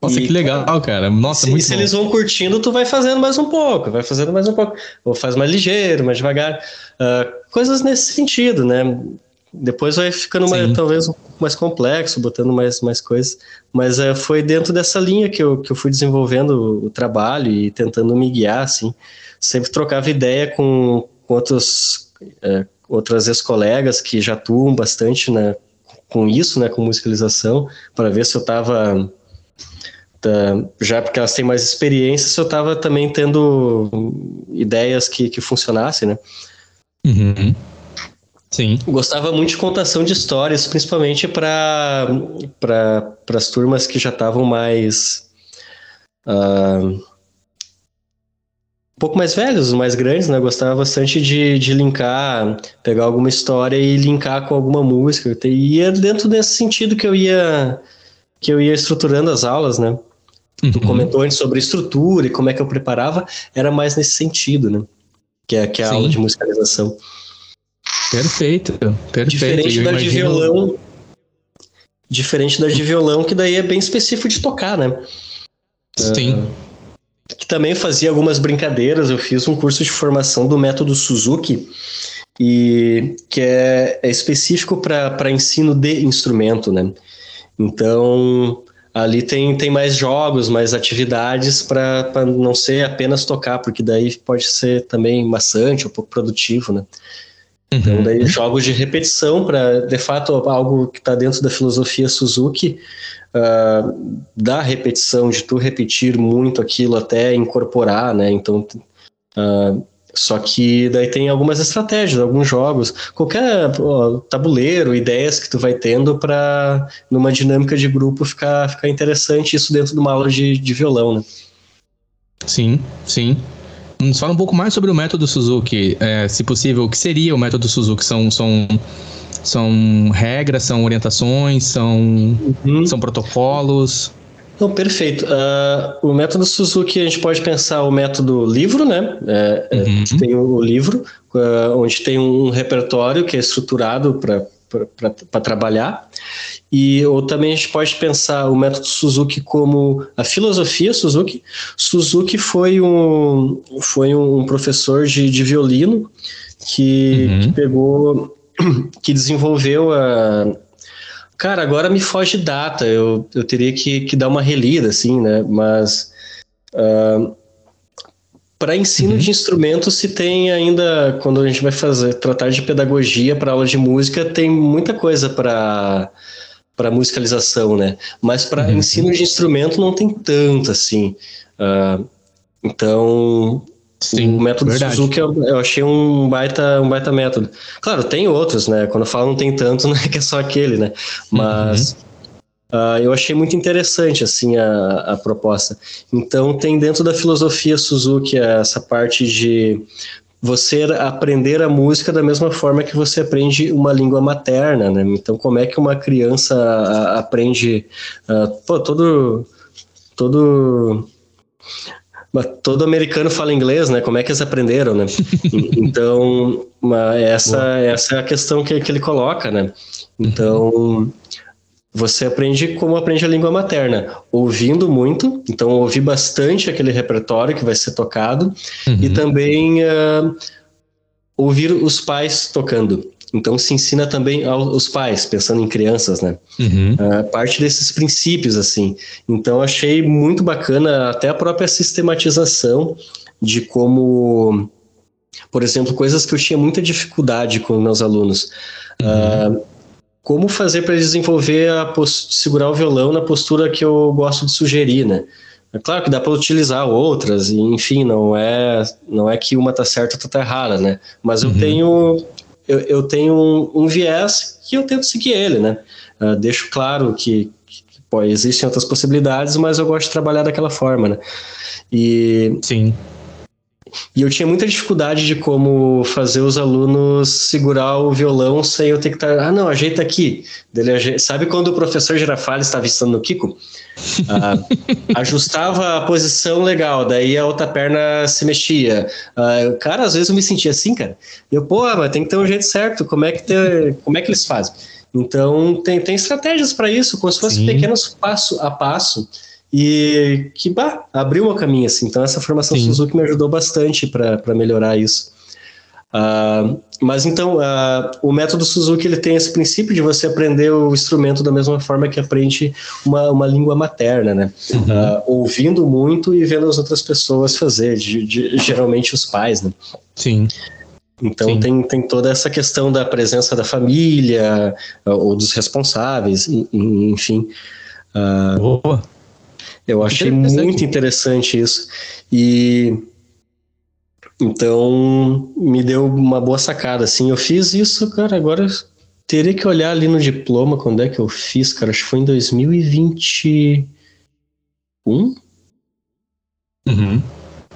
Nossa, e, que legal, cara. Nossa, se, muito se bom. eles vão curtindo, tu vai fazendo mais um pouco, vai fazendo mais um pouco. Ou faz mais ligeiro, mais devagar. Uh, coisas nesse sentido, né? Depois vai ficando mais, talvez um pouco mais complexo, botando mais, mais coisas. Mas uh, foi dentro dessa linha que eu, que eu fui desenvolvendo o, trabalho e tentando me guiar, assim. Sempre trocava ideia com, com outros, uh, outras ex-colegas que já atuam bastante né, com isso, né, com musicalização, para ver se eu estava Tá, já porque elas têm mais experiência, eu estava também tendo ideias que, que funcionassem, né? Uhum. Sim. Gostava muito de contação de histórias, principalmente para pra, as turmas que já estavam mais. Uh, um pouco mais velhos, mais grandes, né? Gostava bastante de, de linkar, pegar alguma história e linkar com alguma música. E é dentro desse sentido que eu ia que eu ia estruturando as aulas, né? Uhum. Tu comentou antes sobre estrutura e como é que eu preparava, era mais nesse sentido, né? Que é, que é a aula de musicalização. Perfeito, perfeito. Diferente eu da imagino... de violão. Diferente da de violão, que daí é bem específico de tocar, né? Sim. Uh, que também fazia algumas brincadeiras. Eu fiz um curso de formação do método Suzuki, e que é, é específico para ensino de instrumento, né? Então, ali tem, tem mais jogos, mais atividades para não ser apenas tocar, porque daí pode ser também maçante, um pouco produtivo, né? Então, daí uhum. jogos de repetição para, de fato, algo que está dentro da filosofia Suzuki, uh, da repetição, de tu repetir muito aquilo até incorporar, né? Então, uh, só que daí tem algumas estratégias, alguns jogos, qualquer ó, tabuleiro, ideias que tu vai tendo para numa dinâmica de grupo ficar, ficar interessante isso dentro de uma aula de, de violão, né? Sim, sim. Nos fala um pouco mais sobre o método Suzuki, é, se possível. O que seria o método Suzuki? São, são, são regras, são orientações, são, uhum. são protocolos? Não, perfeito. Uh, o método Suzuki, a gente pode pensar o método livro, né? É, é uhum. Tem o livro, uh, onde tem um repertório que é estruturado para trabalhar. E ou também a gente pode pensar o método Suzuki como a filosofia Suzuki. Suzuki foi um, foi um professor de, de violino que, uhum. que pegou, que desenvolveu a Cara, agora me foge data, eu, eu teria que, que dar uma relida, assim, né? Mas uh, para ensino uhum. de instrumentos se tem ainda, quando a gente vai fazer, tratar de pedagogia para aula de música, tem muita coisa para para musicalização, né? Mas para uhum. ensino de instrumento não tem tanto assim. Uh, então Sim, o método verdade. Suzuki eu, eu, achei um baita, um baita método. Claro, tem outros, né? Quando eu falo não tem tanto, não é que é só aquele, né? Mas uhum. uh, eu achei muito interessante, assim, a, a proposta. Então, tem dentro da filosofia Suzuki essa parte de você aprender a música da mesma forma que você aprende uma língua materna, né? Então, como é que uma criança aprende uh, pô, todo todo todo americano fala inglês, né? Como é que eles aprenderam, né? então, essa, essa é a questão que, que ele coloca, né? Então, você aprende como aprende a língua materna, ouvindo muito, então ouvir bastante aquele repertório que vai ser tocado uhum. e também uh, ouvir os pais tocando. Então se ensina também aos pais, pensando em crianças, né? Uhum. Uh, parte desses princípios, assim. Então achei muito bacana até a própria sistematização de como, por exemplo, coisas que eu tinha muita dificuldade com meus alunos. Uhum. Uh, como fazer para desenvolver a segurar o violão na postura que eu gosto de sugerir, né? É claro que dá para utilizar outras, enfim, não é não é que uma tá certa ou outra tá errada, né? Mas eu uhum. tenho eu, eu tenho um, um, viés que eu tento seguir ele, né? Uh, deixo claro que, que pô, existem outras possibilidades, mas eu gosto de trabalhar daquela forma, né? E sim. E eu tinha muita dificuldade de como fazer os alunos segurar o violão sem eu ter que estar. Tá, ah, não, ajeita aqui. Dele, sabe quando o professor Girafales estava ensinando no Kiko? Ah, ajustava a posição legal, daí a outra perna se mexia. Ah, cara, às vezes eu me sentia assim, cara. Eu, pô, mas tem que ter um jeito certo. Como é que, tem, como é que eles fazem? Então, tem, tem estratégias para isso, como se fossem pequenos passo a passo e que bah, abriu o caminho assim. Então essa formação Sim. Suzuki me ajudou bastante para melhorar isso. Uh, mas então uh, o método Suzuki ele tem esse princípio de você aprender o instrumento da mesma forma que aprende uma, uma língua materna, né? Uhum. Uh, ouvindo muito e vendo as outras pessoas fazer, de, de, geralmente os pais, né? Sim. Então Sim. Tem, tem toda essa questão da presença da família ou dos responsáveis, enfim. Boa. Eu achei interessante. muito interessante isso. E então me deu uma boa sacada, assim. Eu fiz isso, cara, agora teria que olhar ali no diploma quando é que eu fiz, cara. Acho que foi em 2021. Uhum.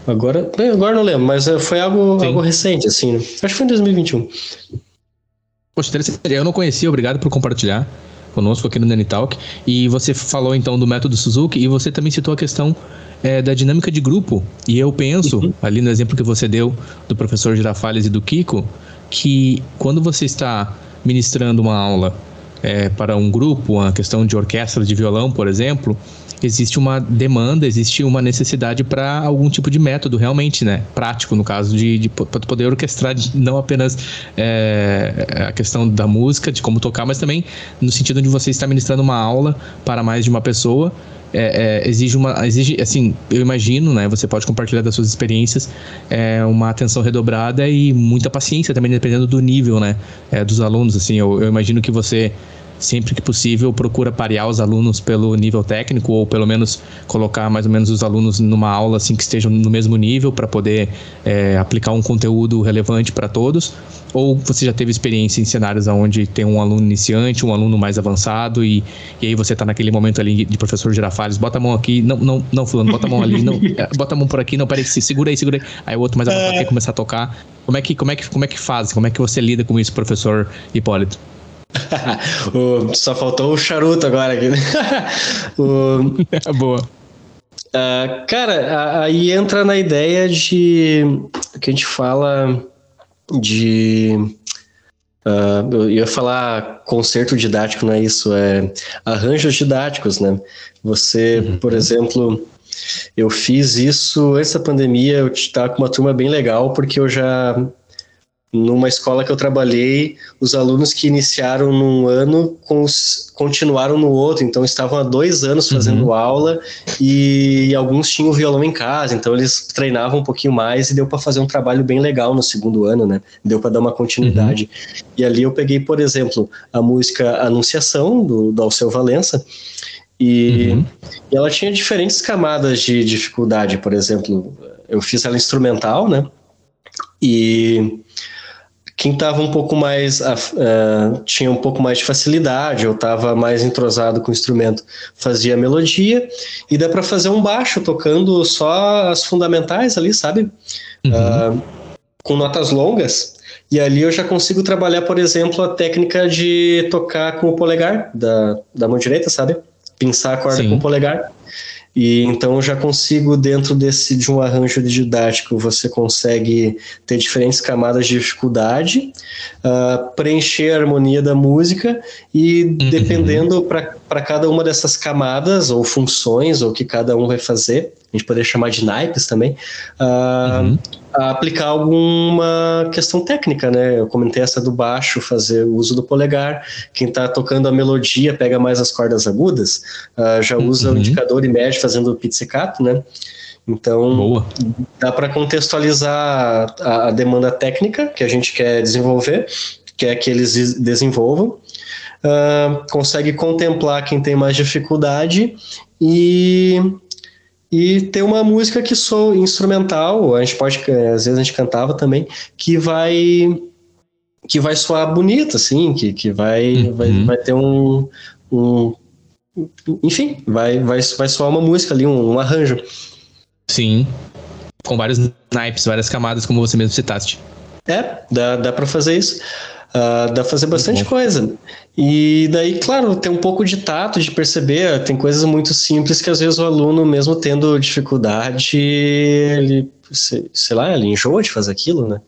Agora, agora não lembro, mas foi algo, algo recente, assim. Né? Acho que foi em 2021. Poxa, interessante. Eu não conhecia, obrigado por compartilhar conosco aqui no Nani Talk. E você falou então do método Suzuki e você também citou a questão é, da dinâmica de grupo. E eu penso, uhum. ali no exemplo que você deu do professor Girafales e do Kiko, que quando você está ministrando uma aula é, para um grupo, uma questão de orquestra de violão, por exemplo, existe uma demanda, existe uma necessidade para algum tipo de método realmente, né? Prático, no caso, de, de poder orquestrar não apenas é, a questão da música, de como tocar, mas também no sentido de você estar ministrando uma aula para mais de uma pessoa. É, é, exige uma exige assim eu imagino né você pode compartilhar das suas experiências é, uma atenção redobrada e muita paciência também dependendo do nível né é, dos alunos assim eu, eu imagino que você sempre que possível, procura parear os alunos pelo nível técnico, ou pelo menos colocar mais ou menos os alunos numa aula assim que estejam no mesmo nível para poder é, aplicar um conteúdo relevante para todos? Ou você já teve experiência em cenários onde tem um aluno iniciante, um aluno mais avançado, e, e aí você está naquele momento ali de professor Girafales, bota a mão aqui, não, não, não, fulano, bota a mão ali, não, é, bota a mão por aqui, não, peraí, segura aí, segura aí. Aí o outro mais avançado quer começar a tocar. Como é que, como é que, como é que faz? Como é que você lida com isso, professor Hipólito? o, só faltou o charuto agora aqui. Né? o, é boa. Uh, cara, aí entra na ideia de que a gente fala de. Uh, eu ia falar concerto didático, não é isso? É arranjos didáticos, né? Você, uhum. por exemplo, eu fiz isso antes da pandemia, eu estava com uma turma bem legal, porque eu já numa escola que eu trabalhei, os alunos que iniciaram num ano continuaram no outro, então estavam há dois anos fazendo uhum. aula e alguns tinham violão em casa, então eles treinavam um pouquinho mais e deu para fazer um trabalho bem legal no segundo ano, né? Deu para dar uma continuidade. Uhum. E ali eu peguei, por exemplo, a música Anunciação do, do Alceu Valença. E, uhum. e ela tinha diferentes camadas de dificuldade, por exemplo, eu fiz ela instrumental, né? E quem estava um pouco mais uh, tinha um pouco mais de facilidade ou estava mais entrosado com o instrumento fazia melodia e dá para fazer um baixo tocando só as fundamentais ali sabe uhum. uh, com notas longas e ali eu já consigo trabalhar por exemplo a técnica de tocar com o polegar da, da mão direita sabe pinçar a corda Sim. com o polegar E então eu já consigo, dentro desse de um arranjo didático, você consegue ter diferentes camadas de dificuldade, uh, preencher a harmonia da música e uhum. dependendo para cada uma dessas camadas ou funções, ou que cada um vai fazer, a gente poderia chamar de naipes também, uh, uhum. aplicar alguma questão técnica, né? Eu comentei essa do baixo, fazer o uso do polegar. Quem está tocando a melodia pega mais as cordas agudas, uh, já usa uhum. o indicador e mede fazendo o pizzicato, né? Então, Boa. dá para contextualizar a, a, demanda técnica que a gente quer desenvolver, quer que eles desenvolvam, uh, consegue contemplar quem tem mais dificuldade e e ter uma música que sou instrumental, a gente pode, às vezes a gente cantava também, que vai que vai soar bonita, assim, que, que vai, uhum. vai, vai ter um, um enfim, vai, vai, vai soar uma música ali, um, um arranjo. Sim, com vários naipes, várias camadas, como você mesmo citaste. É, dá, dá para fazer isso. Uh, dá pra fazer bastante coisa. E daí, claro, tem um pouco de tato, de perceber, tem coisas muito simples que às vezes o aluno, mesmo tendo dificuldade, ele, sei lá, ele enjoa de fazer aquilo, né?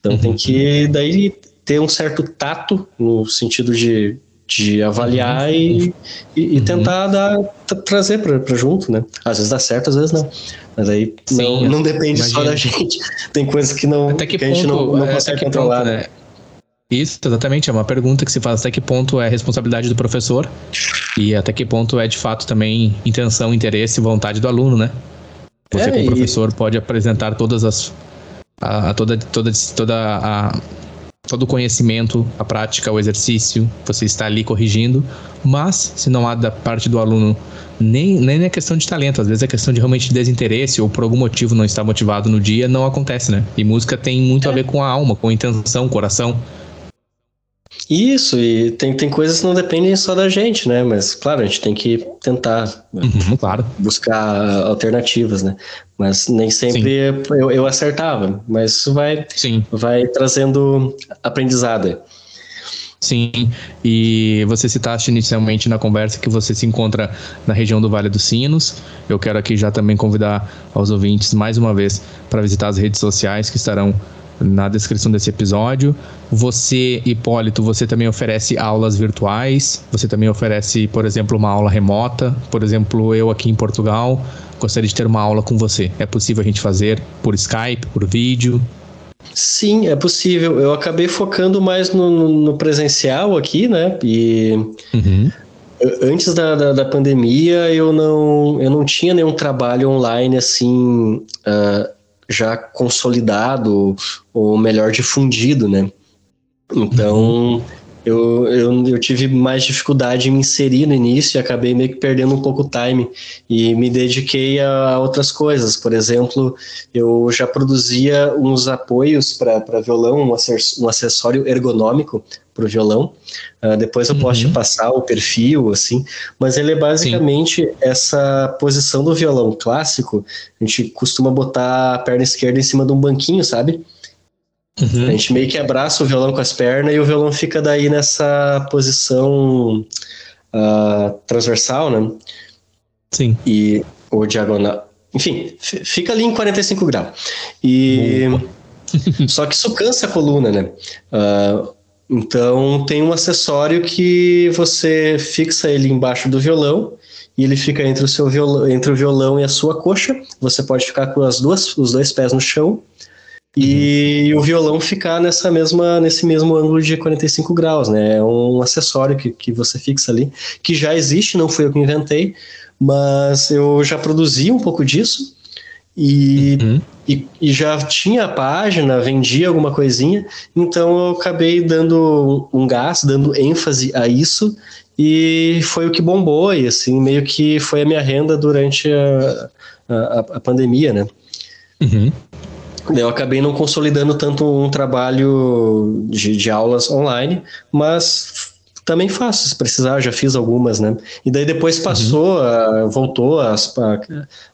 Então uhum. tem que daí ter um certo tato no sentido de, de avaliar uhum. e, e, uhum. tentar dar, trazer para junto, né? Às vezes dá certo, às vezes não. Mas aí Sim, não, não depende imagina. só da gente. Tem coisas que, não, até que, que ponto, a gente não, não consegue controlar. Ponto, né? Isso, exatamente. É uma pergunta que se faz até que ponto é responsabilidade do professor e até que ponto é de fato também intenção, interesse e vontade do aluno, né? Você, é, como professor, e... pode apresentar todas as. A, a toda, toda, toda a, todo o conhecimento, a prática, o exercício, você está ali corrigindo, mas se não há da parte do aluno nem, nem é questão de talento, às vezes é questão de realmente desinteresse ou por algum motivo não está motivado no dia, não acontece, né? E música tem muito é. a ver com a alma, com a intenção, coração. Isso, e tem, tem coisas que não dependem só da gente, né? Mas, claro, a gente tem que tentar uhum, claro. buscar alternativas, né? Mas nem sempre eu, eu acertava, mas isso vai, Sim. vai trazendo aprendizado. Sim, e você citaste inicialmente na conversa que você se encontra na região do Vale dos Sinos. Eu quero aqui já também convidar aos ouvintes mais uma vez para visitar as redes sociais que estarão na descrição desse episódio. Você, Hipólito, você também oferece aulas virtuais, você também oferece, por exemplo, uma aula remota. Por exemplo, eu aqui em Portugal gostaria de ter uma aula com você. É possível a gente fazer por Skype, por vídeo? Sim, é possível. Eu acabei focando mais no, no presencial aqui, né? E uhum. antes da, da, da, pandemia eu não, eu não tinha nenhum trabalho online assim. Uh, já consolidado ou melhor difundido, né? Então. Eu, eu, eu tive mais dificuldade em me inserir no início e acabei meio que perdendo um pouco o time e me dediquei a outras coisas. Por exemplo, eu já produzia uns apoios para violão, um acessório ergonômico para o violão. Uh, depois eu posso te uhum. passar o perfil, assim. Mas ele é basicamente Sim. essa posição do violão clássico. A gente costuma botar a perna esquerda em cima de um banquinho, sabe? Uhum. A gente meio que abraça o violão com as pernas e o violão fica daí nessa posição uh, transversal, né? Sim. E, ou diagonal. Enfim, fica ali em 45 graus. E. Só que isso cansa a coluna, né? Uh, então tem um acessório que você fixa ele embaixo do violão e ele fica entre o seu violão, entre o violão e a sua coxa. Você pode ficar com as duas, os dois pés no chão e uhum. o violão ficar nessa mesma, nesse mesmo ângulo de 45 graus, né? É um acessório que, que você fixa ali, que já existe, não fui eu que inventei, mas eu já produzi um pouco disso e, uhum. e, e, já tinha a página, vendia alguma coisinha, então eu acabei dando um gás, dando ênfase a isso, e foi o que bombou, e assim, meio que foi a minha renda durante a, a, a pandemia, né? Uhum. Eu acabei não consolidando tanto um trabalho de, de aulas online, mas também faço, se precisar, já fiz algumas, né? E daí depois uhum. passou, uhum. voltou as, a,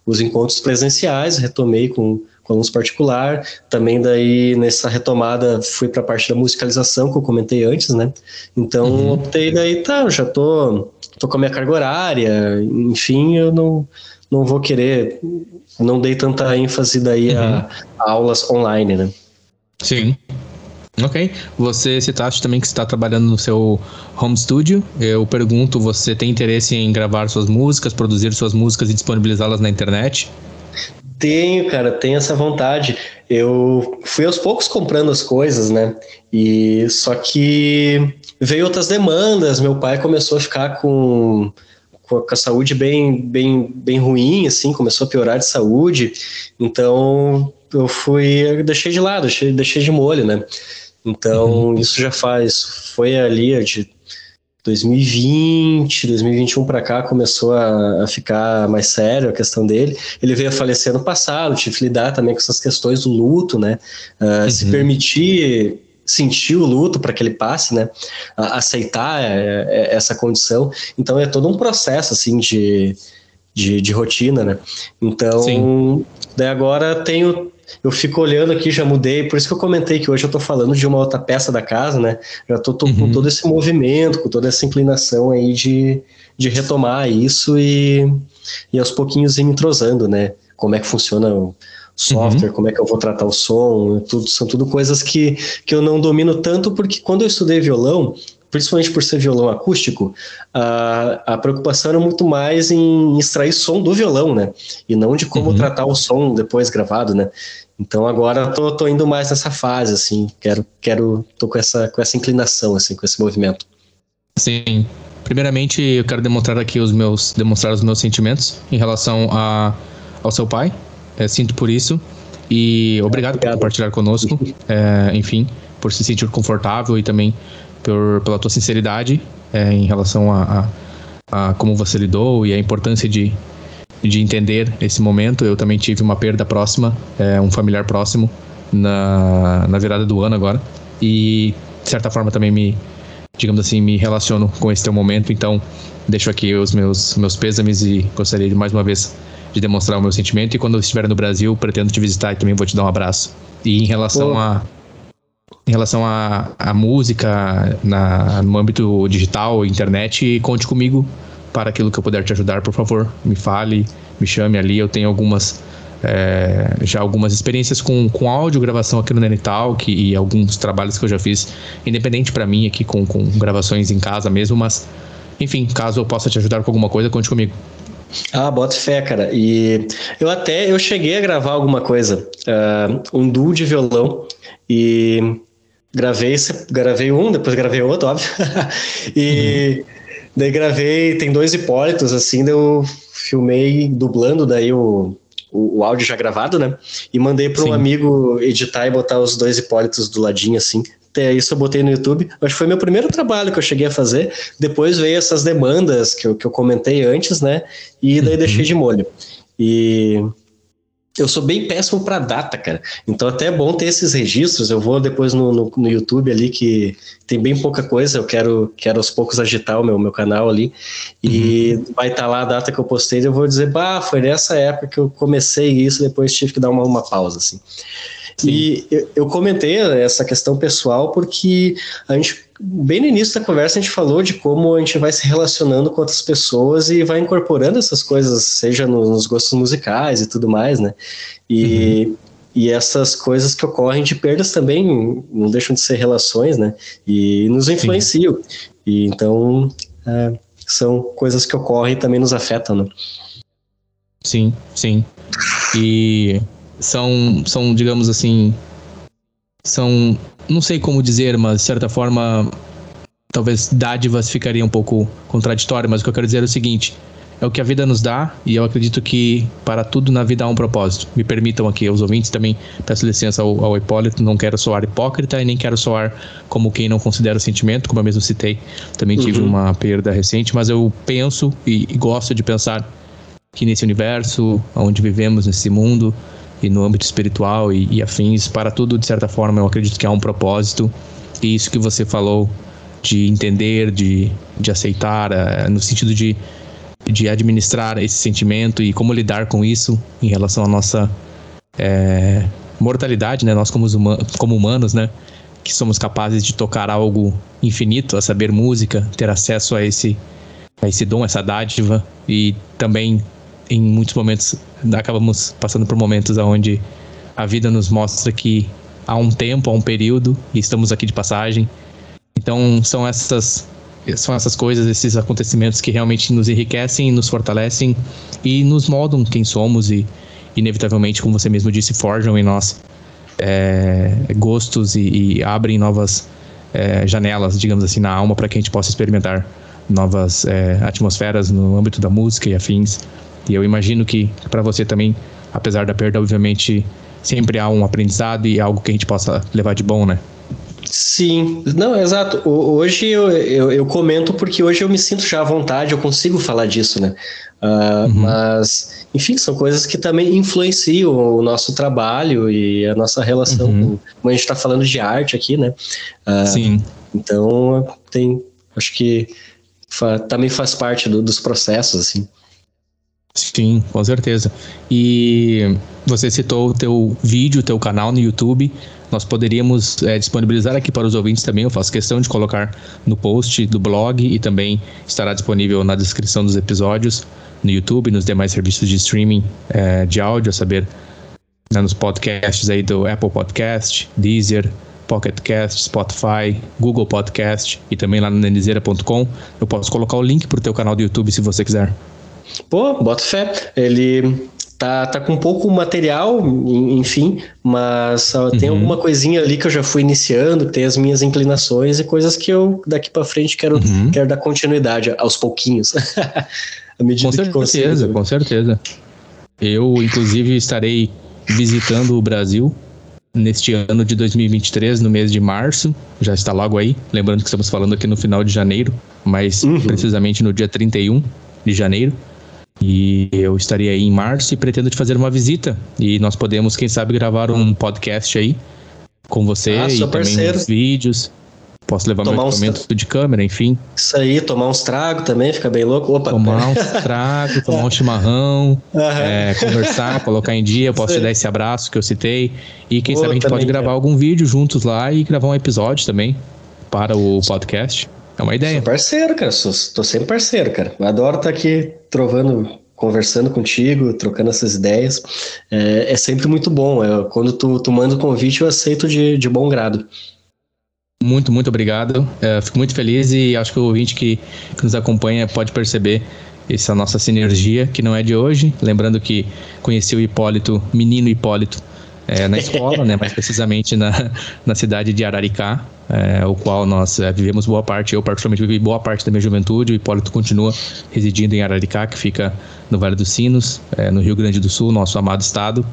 os encontros presenciais, retomei com, com alunos particular. Também daí nessa retomada fui para a parte da musicalização que eu comentei antes, né? Então uhum. optei daí, tá, eu já tô, tô com a minha carga horária, enfim, eu não não vou querer, não dei tanta ênfase daí uhum. a, a, aulas online, né? Sim. Ok. Você citaste também que está trabalhando no seu home studio. Eu pergunto, você tem interesse em gravar suas músicas, produzir suas músicas e disponibilizá-las na internet? Tenho, cara, tenho essa vontade. Eu fui aos poucos comprando as coisas, né? E só que veio outras demandas. Meu pai começou a ficar com, com a saúde bem, bem, bem ruim, assim, começou a piorar de saúde. Então eu fui, eu deixei de lado, deixei, deixei de molho, né? Então uhum. isso já faz, foi ali de 2020, 2021 para cá começou a, a, ficar mais sério a questão dele. Ele veio a falecer no passado, tive que lidar também com essas questões do luto, né? Uh, uhum. Se permitir sentir o luto para que ele passe, né? aceitar é, é, essa condição. Então é todo um processo assim de, de, de rotina, né? Então, Sim. daí agora tenho eu fico olhando aqui, já mudei, por isso que eu comentei que hoje eu tô falando de uma outra peça da casa, né? Já tô, tô uhum. com todo esse movimento, com toda essa inclinação aí de, de retomar isso e, e aos pouquinhos ir entrosando, né? Como é que funciona software, uhum. como é que eu vou tratar o som, tudo, são tudo coisas que, que eu não domino tanto, porque quando eu estudei violão, principalmente por ser violão acústico, a, a preocupação era muito mais em extrair som do violão, né? E não de como uhum. tratar o som depois gravado, né? Então agora tô, tô indo mais nessa fase, assim, quero, quero, tô com essa, com essa inclinação, assim, com esse movimento. Sim. Primeiramente, eu quero demonstrar aqui os meus, demonstrar os meus sentimentos em relação a, ao seu pai. É, sinto por isso. E obrigado, obrigado. por compartilhar conosco. É, enfim, por se sentir confortável e também por, pela tua sinceridade é, em relação a, a, a, como você lidou e a importância de, de entender esse momento. Eu também tive uma perda próxima, é, um familiar próximo, na, na virada do ano agora. E, de certa forma, também me, digamos assim, me relaciono com esse teu momento. Então, deixo aqui os meus, meus pêsames e gostaria de mais uma vez de demonstrar o meu sentimento. E quando eu estiver no Brasil, pretendo te visitar e também vou te dar um abraço. E em relação Pô. a em relação à a, a, música na, no âmbito digital, internet, conte comigo para aquilo que eu puder te ajudar, por favor. Me fale, me chame ali. Eu tenho algumas é, já algumas experiências com, com áudio gravação aqui no Nenitalk e alguns trabalhos que eu já fiz independente para mim aqui com, com gravações em casa mesmo, mas enfim, caso eu possa te ajudar com alguma coisa, conte comigo. Ah, bota fé, cara. E eu até eu cheguei a gravar alguma coisa, uh, um duo de violão e Gravei, gravei um, depois gravei outro, óbvio. e uhum. daí gravei, tem dois Hipólitos, assim, daí eu filmei dublando daí o, o, o áudio já gravado, né? E mandei para um amigo editar e botar os dois Hipólitos do ladinho, assim. Até isso eu botei no YouTube. Acho que foi meu primeiro trabalho que eu cheguei a fazer. Depois veio essas demandas que eu, que eu comentei antes, né? E daí uhum. deixei de molho. E eu sou bem péssimo para data, cara. Então até é bom ter esses registros. Eu vou depois no, no, no, YouTube ali que tem bem pouca coisa. Eu quero, quero aos poucos agitar o meu, meu canal ali. E uhum. vai estar tá lá a data que eu postei. Eu vou dizer, bah, foi nessa época que eu comecei isso. Depois tive que dar uma, uma pausa, assim. Sim. E eu, eu comentei essa questão pessoal porque a gente bem no início da conversa a gente falou de como a gente vai se relacionando com outras pessoas e vai incorporando essas coisas, seja nos gostos musicais e tudo mais, né? E, uhum. e essas coisas que ocorrem de perdas também não deixam de ser relações, né? E nos influenciam. Sim. E então é, são coisas que ocorrem e também nos afetam, né? Sim, sim. E são, são digamos assim, são não sei como dizer, mas de certa forma, talvez dádivas ficaria um pouco contraditório, mas o que eu quero dizer é o seguinte: é o que a vida nos dá e eu acredito que para tudo na vida há um propósito. Me permitam aqui, aos ouvintes também, peço licença ao, ao Hipólito, não quero soar hipócrita e nem quero soar como quem não considera o sentimento, como eu mesmo citei. Também uhum. tive uma perda recente, mas eu penso e, e gosto de pensar que nesse universo, onde vivemos, nesse mundo, e no âmbito espiritual e, e, afins, para tudo, de certa forma, eu acredito que há um propósito. E isso que você falou de entender, de, de aceitar, uh, no sentido de, de administrar esse sentimento e como lidar com isso em relação à nossa é, mortalidade, né? Nós como, huma como humanos, né? Que somos capazes de tocar algo infinito, a saber música, ter acesso a esse, a esse dom, essa dádiva e também em muitos momentos acabamos passando por momentos onde a vida nos mostra que há um tempo, há um período e estamos aqui de passagem. Então são essas são essas coisas, esses acontecimentos que realmente nos enriquecem, nos fortalecem e nos moldam quem somos e inevitavelmente, como você mesmo disse, forjam em nós é, gostos e, e, abrem novas é, janelas, digamos assim, na alma para que a gente possa experimentar novas é, atmosferas no âmbito da música e afins. E eu imagino que para você também, apesar da perda, obviamente sempre há um aprendizado e algo que a gente possa levar de bom, né? Sim, não, exato. Hoje eu, eu, eu, comento porque hoje eu me sinto já à vontade, eu consigo falar disso, né? Uh, uhum. Mas, enfim, são coisas que também influenciam o nosso trabalho e a nossa relação. Uhum. Como a gente está falando de arte aqui, né? Uh, Sim. Então, tem, acho que fa também faz parte do, dos processos, assim. Sim, com certeza. E você citou o teu vídeo, o teu canal no YouTube. Nós poderíamos é, disponibilizar aqui para os ouvintes também. Eu faço questão de colocar no post do blog e também estará disponível na descrição dos episódios no YouTube, nos demais serviços de streaming é, de áudio, a saber, né, nos podcasts aí do Apple Podcast, Deezer, Pocket Cast, Spotify, Google Podcast e também lá no nenizeira.com. Eu posso colocar o link para o teu canal do YouTube se você quiser. Pô, bota fé. Ele tá, tá com pouco material, enfim, mas uhum. tem alguma coisinha ali que eu já fui iniciando, tem as minhas inclinações e coisas que eu daqui para frente quero, uhum. quero dar continuidade aos pouquinhos. à medida com que certeza, com certeza. Eu, inclusive, estarei visitando o Brasil neste ano de 2023, no mês de março, já está logo aí. Lembrando que estamos falando aqui no final de janeiro, mas uhum. precisamente no dia 31 de janeiro. E eu estaria aí em março e pretendo te fazer uma visita. E nós podemos, quem sabe, gravar um podcast aí com você ah, e também uns vídeos. Posso levar tomar meu equipamento de câmera, enfim. Isso aí, tomar uns tragos também, fica bem louco. Opa, tomar uns tragos, tomar um chimarrão, é, conversar, colocar em dia. Eu posso te dar esse abraço que eu citei. E quem Pô, sabe a gente pode gravar algum vídeo juntos lá e gravar um episódio também para o podcast. É uma ideia. Sou parceiro, cara. Sou, tô sempre parceiro, cara. Eu adoro estar tá aqui trovando, conversando contigo, trocando essas ideias. É, é sempre muito bom. É, quando tu, tu manda o convite, eu aceito de, de bom grado. Muito, muito obrigado. É, fico muito feliz e acho que o ouvinte que, que nos acompanha pode perceber essa nossa sinergia, que não é de hoje. Lembrando que conheci o Hipólito, menino Hipólito, é, na escola, né, mais precisamente na, na cidade de Araricá, é, o qual nós é, vivemos boa parte, eu particularmente vivi boa parte da minha juventude, o Hipólito continua residindo em Araricá, que fica no Vale dos Sinos, é, no Rio Grande do Sul, nosso amado estado.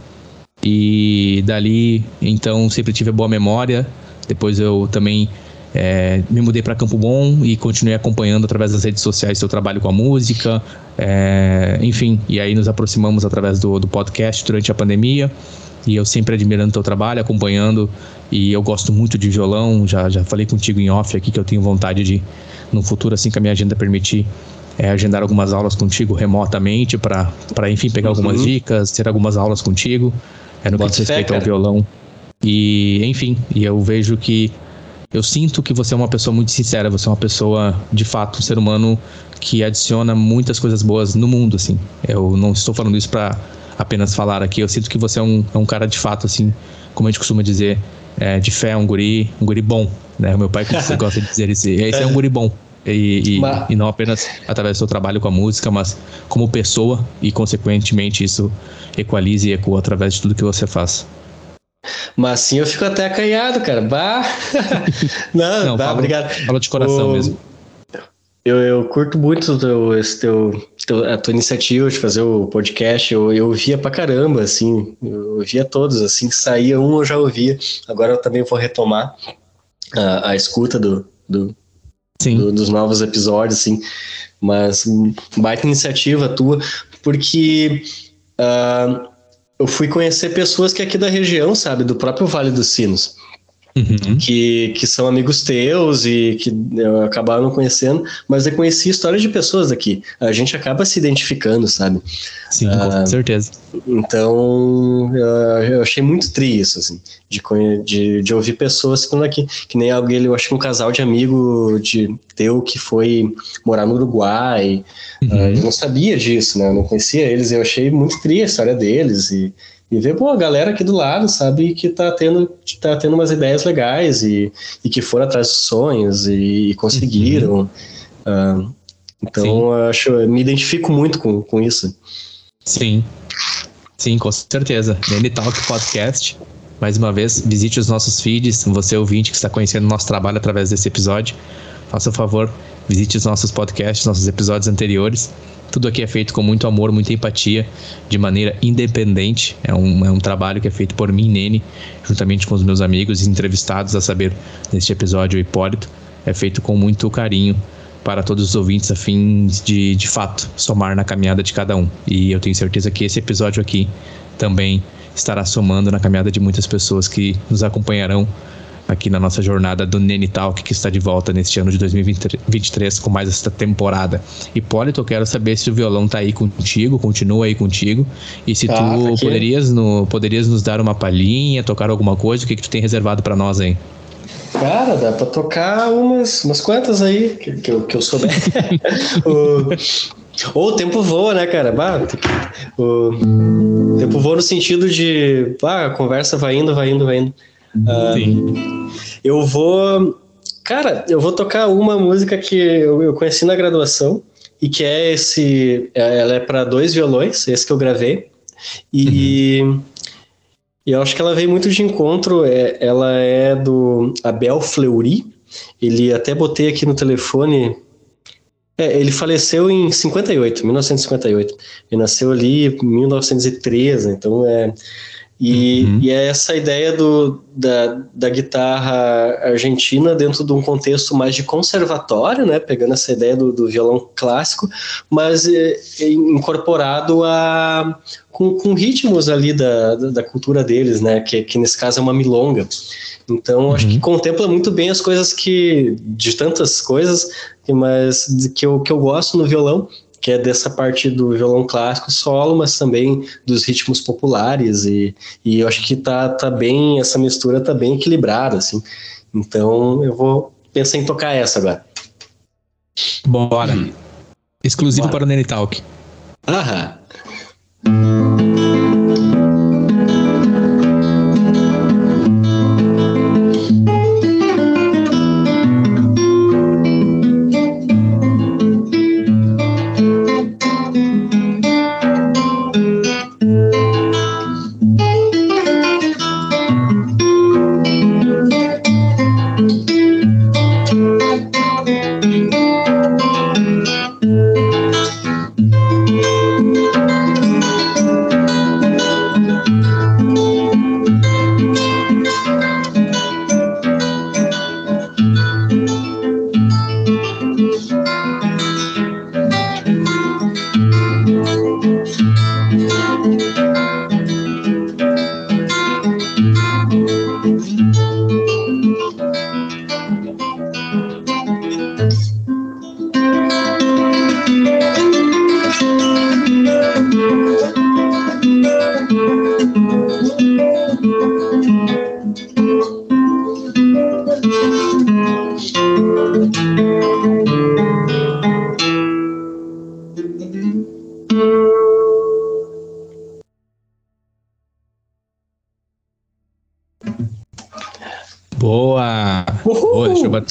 E dali, então, sempre tive boa memória. Depois eu também é, me mudei para Campo Bom e continuei acompanhando através das redes sociais seu trabalho com a música, é, enfim, e aí nos aproximamos através do, do podcast durante a pandemia. E eu sempre admirando teu trabalho, acompanhando. E eu gosto muito de violão. Já, já falei contigo em off aqui que eu tenho vontade de, no futuro, assim que a minha agenda permitir, é, agendar algumas aulas contigo remotamente para, enfim, pegar uhum. algumas dicas, ter algumas aulas contigo. É no que diz respeito ao violão. E, enfim, e eu vejo que. Eu sinto que você é uma pessoa muito sincera, você é uma pessoa, de fato, um ser humano que adiciona muitas coisas boas no mundo, assim. Eu não estou falando isso para apenas falar aqui. Eu sinto que você é um, é um cara de fato, assim, como a gente costuma dizer, é, de fé, um guri, um guri bom, né? O meu pai gosta de dizer esse, esse é um guri bom. E, e, mas... e, não apenas através do seu trabalho com a música, mas como pessoa e, consequentemente, isso equaliza e ecoa através de tudo que você faz. Mas sim, eu fico até acanhado, cara. Bah! não, não bah, fala, obrigado. Fala de coração o... mesmo. Eu, eu curto muito esse teu, a tua iniciativa de fazer o podcast. Eu, eu ouvia pra caramba, assim. Eu ouvia todos, assim, que saía um eu já ouvia. Agora eu também vou retomar a, a escuta do, do, do, dos novos episódios, assim. Mas baita iniciativa tua, porque uh, eu fui conhecer pessoas que é aqui da região, sabe, do próprio Vale dos Sinos. Uhum. Que, que são amigos teus e que acabaram conhecendo, mas eu conheci histórias de pessoas aqui. A gente acaba se identificando, sabe? Sim, ah, com certeza. Então, eu achei muito triste isso, assim, de, de, de ouvir pessoas citando aqui, que nem alguém, eu acho que um casal de amigo de teu que foi morar no Uruguai. Uhum. Uh, eu não sabia disso, né? Eu não conhecia eles, eu achei muito triste a história deles e e ver, pô, a galera aqui do lado sabe que tá tendo, tá tendo umas ideias legais e, e que foram atrás dos sonhos e, e conseguiram. Uhum. Uh, então, eu acho, me identifico muito com, com isso. Sim. Sim, com certeza. Nene Talk Podcast. Mais uma vez, visite os nossos feeds. Você ouvinte que está conhecendo o nosso trabalho através desse episódio, faça o favor, visite os nossos podcasts, nossos episódios anteriores. Tudo aqui é feito com muito amor, muita empatia, de maneira independente. É um, é um trabalho que é feito por mim, Nene, juntamente com os meus amigos entrevistados, a saber, neste episódio, o Hipólito. É feito com muito carinho para todos os ouvintes, a fim de, de fato, somar na caminhada de cada um. E eu tenho certeza que esse episódio aqui também estará somando na caminhada de muitas pessoas que nos acompanharão aqui na nossa jornada do Nene Talk, que está de volta neste ano de 2023 com mais esta temporada. Hipólito, eu quero saber se o violão tá aí contigo, continua aí contigo, e se ah, tu tá poderias, no, poderias nos dar uma palhinha, tocar alguma coisa, o que, que tu tem reservado para nós aí? Cara, dá pra tocar umas, umas quantas aí que, que, eu, que eu souber. o, ou o tempo voa, né, cara? Bah, o tempo voa no sentido de. Ah, a conversa vai indo, vai indo, vai indo. Sim. eu vou. Cara, eu vou tocar uma música que eu, eu conheci na graduação e que é esse. É, ela é para dois violões, esse que eu gravei. E, uhum. e eu acho que ela veio muito de encontro. É, ela é do Abel Fleury. Ele até botei aqui no telefone. É, ele faleceu em 58, 1958. Ele nasceu ali em 1913, então é e, uhum. e é essa ideia do, da, da guitarra argentina dentro de um contexto mais de conservatório, né? Pegando essa ideia do, do violão clássico, mas é, é incorporado a com, com, ritmos ali da, da, da, cultura deles, né? Que, que nesse caso é uma milonga. Então, uhum. acho que contempla muito bem as coisas que, de tantas coisas, mas que eu, que eu gosto no violão, que é dessa parte do violão clássico solo, mas também dos ritmos populares e, e eu acho que tá, tá bem, essa mistura tá bem equilibrada, assim. Então eu vou pensar em tocar essa agora. Bora. Exclusivo Bora. para o Nene Talk. Aham.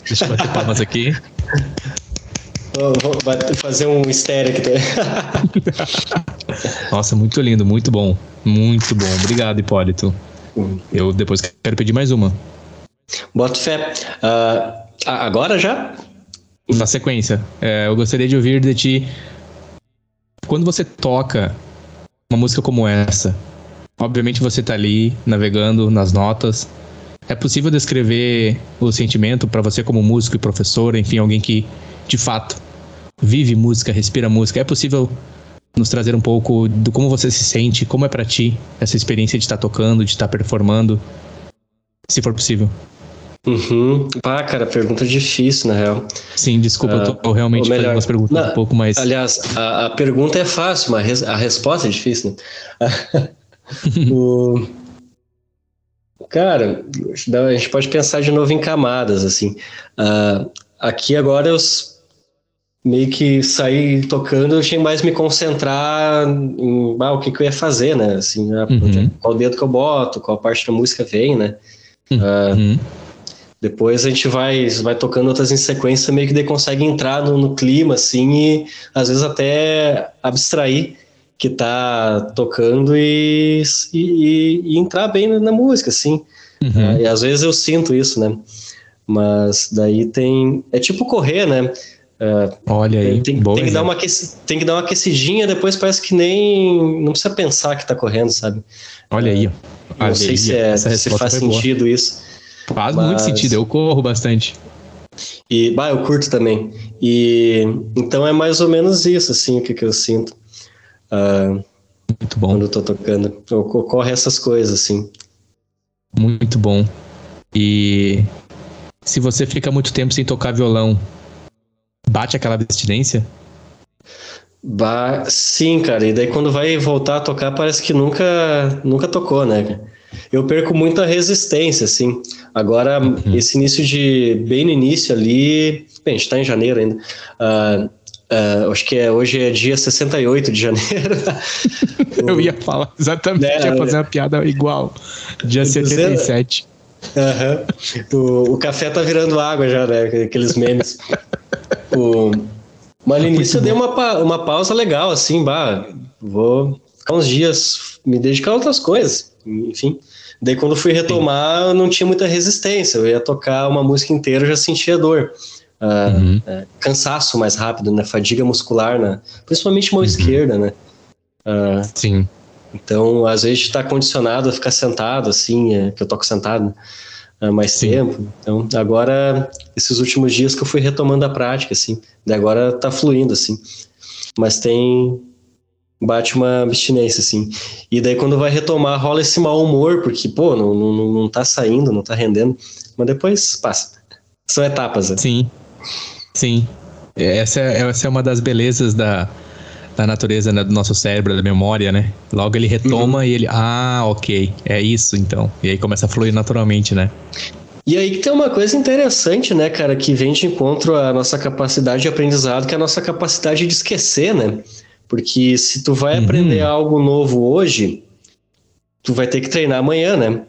Deixa eu bater palmas aqui. Vou, fazer um estéreo aqui. Nossa, muito lindo, muito bom. Muito bom. Obrigado, Hipólito. Eu depois quero pedir mais uma. Bota fé. Uh, agora já? Na sequência. É, eu gostaria de ouvir de ti. Quando você toca uma música como essa, obviamente você tá ali navegando nas notas é possível descrever o sentimento para você como músico e professor, enfim, alguém que de fato vive música, respira música. É possível nos trazer um pouco do como você se sente, como é para ti essa experiência de estar tá tocando, de estar tá performando, se for possível. Uhum. Ah, cara, pergunta difícil, na real. Sim, desculpa, uh, eu tô realmente melhor, fazendo umas perguntas não, um pouco mais. Aliás, a, a, pergunta é fácil, mas a resposta é difícil, né? o... Cara, a gente pode pensar de novo em camadas, assim. Uh, aqui agora eu meio que saí tocando, eu tinha mais me concentrar em ah, o que, que, eu ia fazer, né? Assim, ah, uhum. qual dedo que eu boto, qual parte da música vem, né? Uh, depois a gente vai, vai tocando outras em sequência, meio que daí consegue entrar no, no clima, assim, e às vezes até abstrair que tá tocando e, e, e entrar bem na música, assim. Uhum. Uh, e às vezes eu sinto isso, né? Mas daí tem. É tipo correr, né? Uh, Olha aí, tem, tem que dar uma tem que dar uma aquecidinha, depois parece que nem. Não precisa pensar que tá correndo, sabe? Olha uh, aí. Não sei se, é, se faz sentido boa. isso. Faz Mas... muito sentido, eu corro bastante. E, bah, eu curto também. E então é mais ou menos isso, assim, o que, que eu sinto. Uh, muito bom. Quando eu tô tocando. Ocorre essas coisas, assim. Muito bom. E se você fica muito tempo sem tocar violão, bate aquela abstinência? Ba Sim, cara. E daí quando vai voltar a tocar, parece que nunca, nunca tocou, né? eu perco muita resistência, assim. Agora, uhum. esse início de. Bem no início ali. Bem, a gente tá em janeiro ainda. Uh, uh, acho que é, hoje é dia 68 de janeiro. eu ia falar exatamente, é, ia fazer uma piada igual. Dia 77. Uhum. O, o café tá virando água já, né? Aqueles memes. o, mas no início eu dei uma, uma pausa legal, assim, bah, vou ficar uns dias me dedicar a outras coisas enfim. Daí quando fui retomar, Sim. não tinha muita resistência. Eu ia tocar uma música inteira, eu já sentia dor. Uh, uhum. é, cansaço mais rápido, né? Fadiga muscular, né? Principalmente mão uhum. esquerda, né? Uh, Sim. Então, às vezes está condicionado a ficar sentado, assim, é, que eu toco sentado né? mais Sim. tempo. Então, agora, esses últimos dias que eu fui retomando a prática, assim. Daí agora tá fluindo, assim. Mas tem, bate uma abstinência, assim. E daí quando vai retomar, rola esse mau humor, porque, pô, não, não, não tá saindo, não tá rendendo. Mas depois passa. São etapas, né? Sim. Sim. Essa é, essa é uma das belezas da, da natureza né, do nosso cérebro, da memória, né? Logo ele retoma uhum. e ele, ah, ok, é isso então. E aí começa a fluir naturalmente, né? E aí que tem uma coisa interessante, né, cara, que vem de encontro à nossa capacidade de aprendizado, que é a nossa capacidade de esquecer, né? Porque se tu vai uhum. aprender algo novo hoje, tu vai ter que treinar amanhã, né?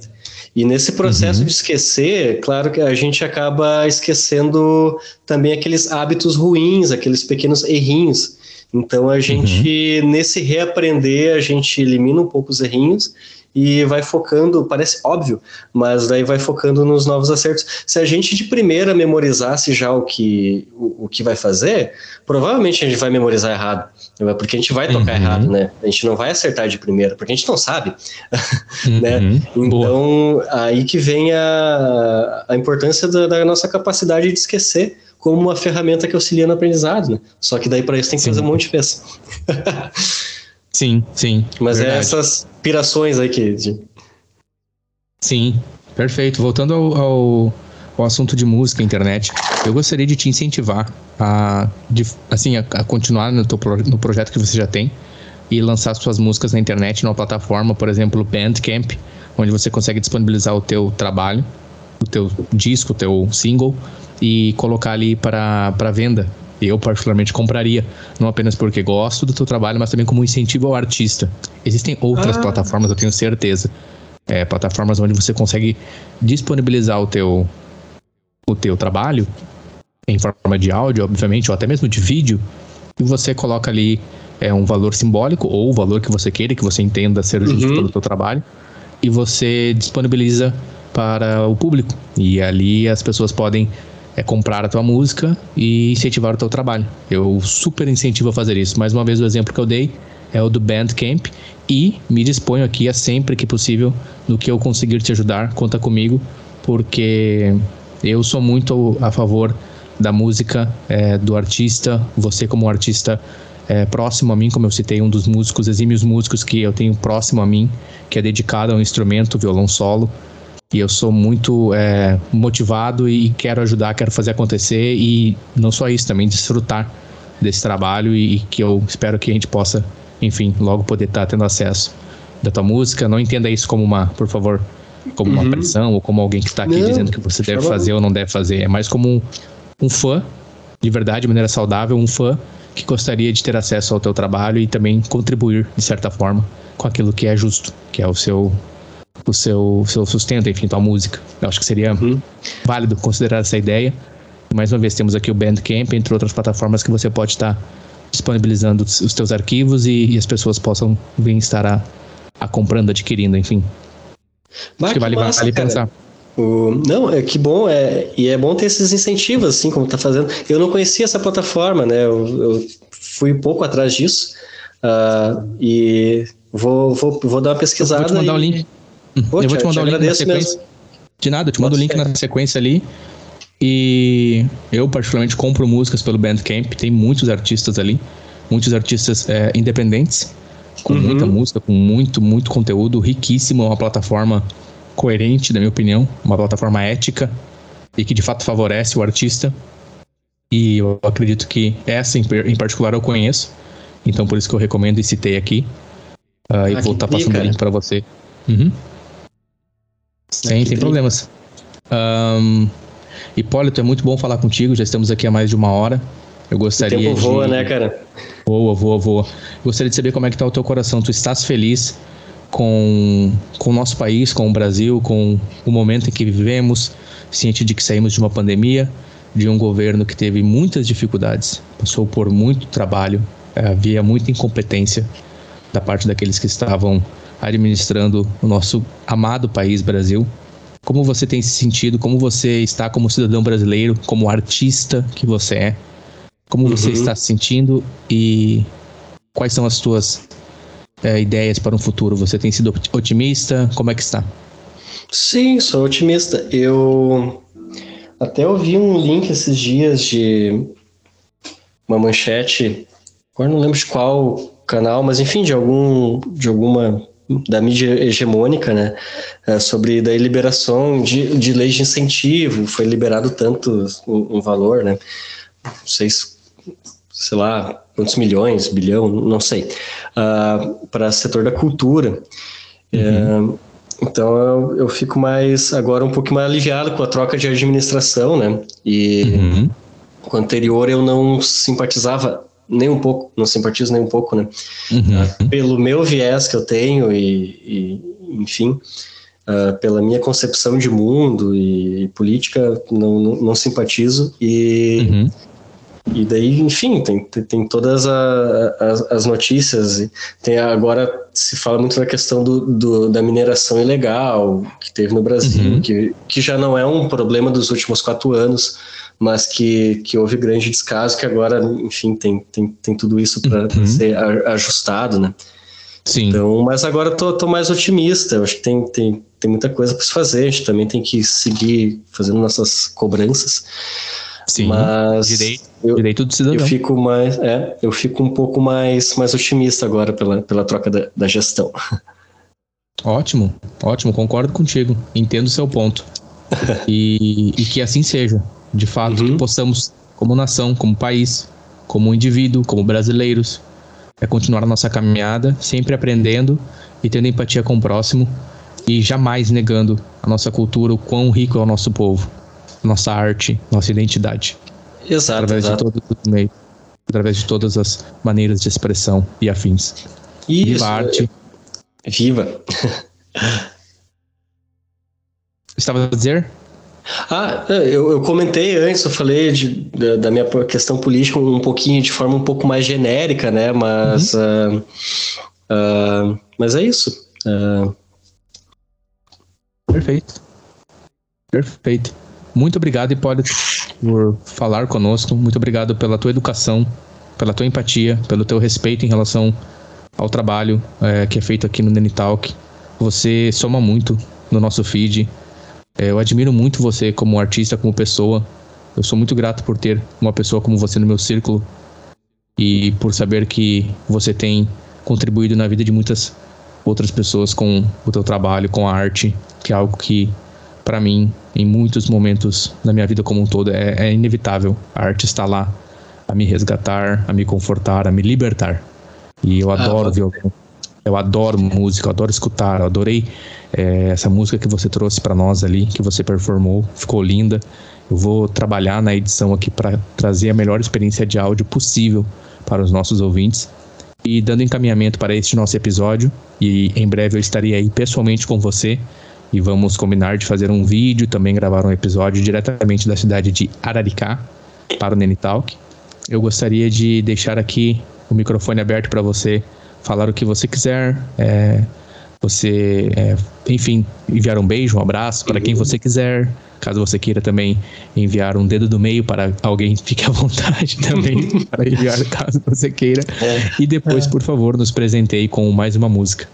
E nesse processo uhum. de esquecer, claro que a gente acaba esquecendo também aqueles hábitos ruins, aqueles pequenos errinhos. Então a gente, uhum. nesse reaprender, a gente elimina um pouco os errinhos e vai focando, parece óbvio, mas daí vai focando nos novos acertos. Se a gente de primeira memorizasse já o que, o, o que vai fazer, provavelmente a gente vai memorizar errado, porque a gente vai tocar uhum. errado, né? A gente não vai acertar de primeira, porque a gente não sabe, né? Uhum. Então, Boa. aí que vem a, a importância da, da nossa capacidade de esquecer como uma ferramenta que auxilia no aprendizado, né? Só que daí para isso tem que Sim. fazer um monte de peça. sim, sim. Mas é verdade. é essas pirações aí que. Sim, perfeito. Voltando ao, ao, ao, assunto de música, internet, eu gostaria de te incentivar a, de, assim, a, a continuar no, teu, no projeto que você já tem e lançar suas músicas na internet, numa plataforma, por exemplo, Bandcamp, onde você consegue disponibilizar o teu trabalho, o teu disco, o teu single e colocar ali para venda eu particularmente compraria, não apenas porque gosto do teu trabalho, mas também como incentivo ao artista. Existem outras ah. plataformas, eu tenho certeza. É, plataformas onde você consegue disponibilizar o teu, o teu trabalho em forma de áudio, obviamente, ou até mesmo de vídeo, e você coloca ali é, um valor simbólico ou o valor que você queira, que você entenda ser justo uhum. pelo teu trabalho, e você disponibiliza para o público. E ali as pessoas podem é comprar a tua música e incentivar o teu trabalho. Eu super incentivo a fazer isso. Mais uma vez, o exemplo que eu dei é o do Bandcamp e me disponho aqui a sempre que possível no que eu conseguir te ajudar, conta comigo, porque eu sou muito a favor da música é, do artista, você como artista é, próximo a mim, como eu citei, um dos músicos, exímios músicos que eu tenho próximo a mim, que é dedicado ao instrumento, violão solo, E eu sou muito é, motivado e quero ajudar, quero fazer acontecer e não só isso, também desfrutar desse trabalho e, e que eu espero que a gente possa, enfim, logo poder estar tá tendo acesso da tua música. Não entenda isso como uma, por favor, como uhum. uma pressão ou como alguém que está aqui não, dizendo que você deve fazer ou não deve fazer. É mais como um, um fã, de verdade, de maneira saudável, um fã que gostaria de ter acesso ao teu trabalho e também contribuir, de certa forma, com aquilo que é justo, que é o seu o seu, seu sustento, enfim, tua música. Eu acho que seria uhum. válido considerar essa ideia. Mais uma vez, temos aqui o Bandcamp, entre outras plataformas que você pode estar disponibilizando os teus arquivos e, e as pessoas possam vir estar a, a comprando, adquirindo, enfim. Mas acho que vale, massa, vale pensar. O, não, é que bom, é, e é bom ter esses incentivos, assim, como tá fazendo. Eu não conhecia essa plataforma, né? Eu, eu fui um pouco atrás disso. Uh, e vou, vou, vou dar uma pesquisada. vou te mandar o e... link. Pô, eu vou te mandar o link na sequência. Mesmo. De nada, eu te mando o link na sequência ali. E eu, particularmente, compro músicas pelo Bandcamp. Tem muitos artistas ali. Muitos artistas é, independentes. Com uhum. muita música, com muito, muito conteúdo. Riquíssimo. Uma plataforma coerente, na minha opinião. Uma plataforma ética. E que, de fato, favorece o artista. E eu acredito que essa, em particular, eu conheço. Então, por isso que eu recomendo e citei aqui. Uh, ah, e vou estar tá passando o link para você. Uhum. Sem, sem problemas. Um, Hipólito, é muito bom falar contigo. Já estamos aqui há mais de uma hora. Eu gostaria o tempo de... voa, né, cara? Voa, voa, voa. Gostaria de saber como é que tá o teu coração. Tu estás feliz com, com o nosso país, com o Brasil, com o momento em que vivemos, ciente de que saímos de uma pandemia, de um governo que teve muitas dificuldades, passou por muito trabalho, havia muita incompetência da parte daqueles que estavam administrando o nosso amado país Brasil. Como você tem se sentido? Como você está como cidadão brasileiro, como artista que você é? Como você uhum. está se sentindo e quais são as tuas é, ideias para um futuro? Você tem sido otimista? Como é que está? Sim, sou otimista. Eu até ouvi um link esses dias de uma manchete, agora não lembro de qual canal, mas enfim, de algum de alguma da mídia hegemônica, né, é, sobre da liberação de, de leis de incentivo, foi liberado tanto um, um valor, né, não sei se, sei lá, quantos milhões, bilhão, não sei, uh, ah, para o setor da cultura. Uhum. É, então eu, eu, fico mais, agora um pouco mais aliviado com a troca de administração, né, e uhum. com o anterior eu não simpatizava nem um pouco, não simpatizo nem um pouco, né? Uhum. Uh, pelo meu viés que eu tenho e, e enfim, uh, pela minha concepção de mundo e, e política, não, não, não, simpatizo e uhum. e daí, enfim, tem, tem todas a, as, as notícias, tem agora se fala muito da questão do, do, da mineração ilegal que teve no Brasil, uhum. que, que já não é um problema dos últimos quatro anos, mas que, que houve grande descaso, que agora, enfim, tem, tem, tem tudo isso para uhum. ser ajustado, né? Sim. Então, mas agora tô, tô mais otimista. Eu acho que tem, tem, tem muita coisa para se fazer. A gente também tem que seguir fazendo nossas cobranças. Sim. Mas direito, eu, direito do cidadão. Eu fico mais, é, eu fico um pouco mais, mais otimista agora pela, pela troca da, da gestão. Ótimo, ótimo, concordo contigo. Entendo o seu ponto. e, e que assim seja de fato, uhum. que possamos, como nação, como país, como indivíduo, como brasileiros, é continuar a nossa caminhada, sempre aprendendo e tendo empatia com o próximo e jamais negando a nossa cultura, o quão rico é o nosso povo, nossa arte, nossa identidade. Exato. Através exato. de todo o meio, através de todas as maneiras de expressão e afins. Isso. Viva a arte. Viva. Estava a dizer? Ah, eu, eu comentei antes, eu falei de, da, da, minha questão política um pouquinho de forma um pouco mais genérica, né? Mas, uhum. uh, uh, mas é isso. Uh... Perfeito. Perfeito. Muito obrigado, Hipólito, por falar conosco. Muito obrigado pela tua educação, pela tua empatia, pelo teu respeito em relação ao trabalho é, que é feito aqui no Nenitalk. Você soma muito no nosso feed é, eu admiro muito você como artista, como pessoa. Eu sou muito grato por ter uma pessoa como você no meu círculo e por saber que você tem contribuído na vida de muitas outras pessoas com o teu trabalho, com a arte, que é algo que para mim, em muitos momentos da minha vida como um todo, é, é inevitável. A arte está lá a me resgatar, a me confortar, a me libertar. E eu ah, adoro ah, violão. Eu adoro música, eu adoro escutar. Eu adorei é, essa música que você trouxe para nós ali, que você performou, ficou linda. Eu vou trabalhar na edição aqui para trazer a melhor experiência de áudio possível para os nossos ouvintes. E dando encaminhamento para este nosso episódio, e em breve eu estarei aí pessoalmente com você e vamos combinar de fazer um vídeo, também gravar um episódio diretamente da cidade de Araricá para o Nene Talk. Eu gostaria de deixar aqui o microfone aberto para você falar o que você quiser, é, você, é, enfim, enviar um beijo, um abraço para quem você quiser. Caso você queira também enviar um dedo do meio para alguém, fique à vontade também para enviar, caso você queira. É. E depois, por favor, nos presenteie com mais uma música.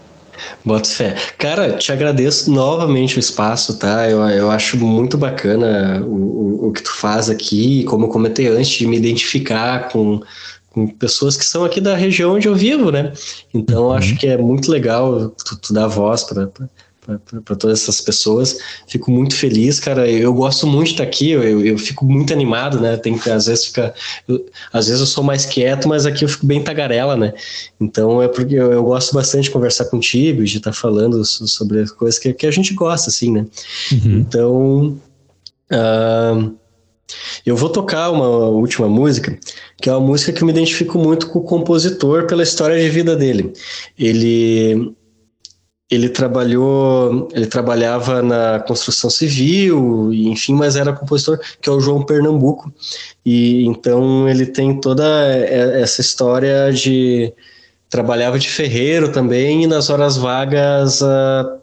Bota fé. Cara, te agradeço novamente o espaço, tá? Eu, eu acho muito bacana o, o, o que tu faz aqui, como eu comentei antes, de me identificar com, com pessoas que são aqui da região onde eu vivo, né? Então uhum. acho que é muito legal tu, tu dar voz para para todas essas pessoas. Fico muito feliz, cara. Eu gosto muito de estar aqui, eu, eu fico muito animado, né? Tem que às vezes fica, eu, às vezes eu sou mais quieto, mas aqui eu fico bem tagarela, né? Então é porque eu, eu gosto bastante de conversar contigo, de estar falando sobre as coisas que, que a gente gosta, assim, né? Uhum. Então, uh, eu vou tocar uma última música, que é uma música que eu me identifico muito com o compositor pela história de vida dele. Ele ele trabalhou, ele trabalhava na construção civil, enfim, mas era compositor, que é o João Pernambuco. E então ele tem toda essa história de trabalhava de ferreiro também e nas horas vagas uh,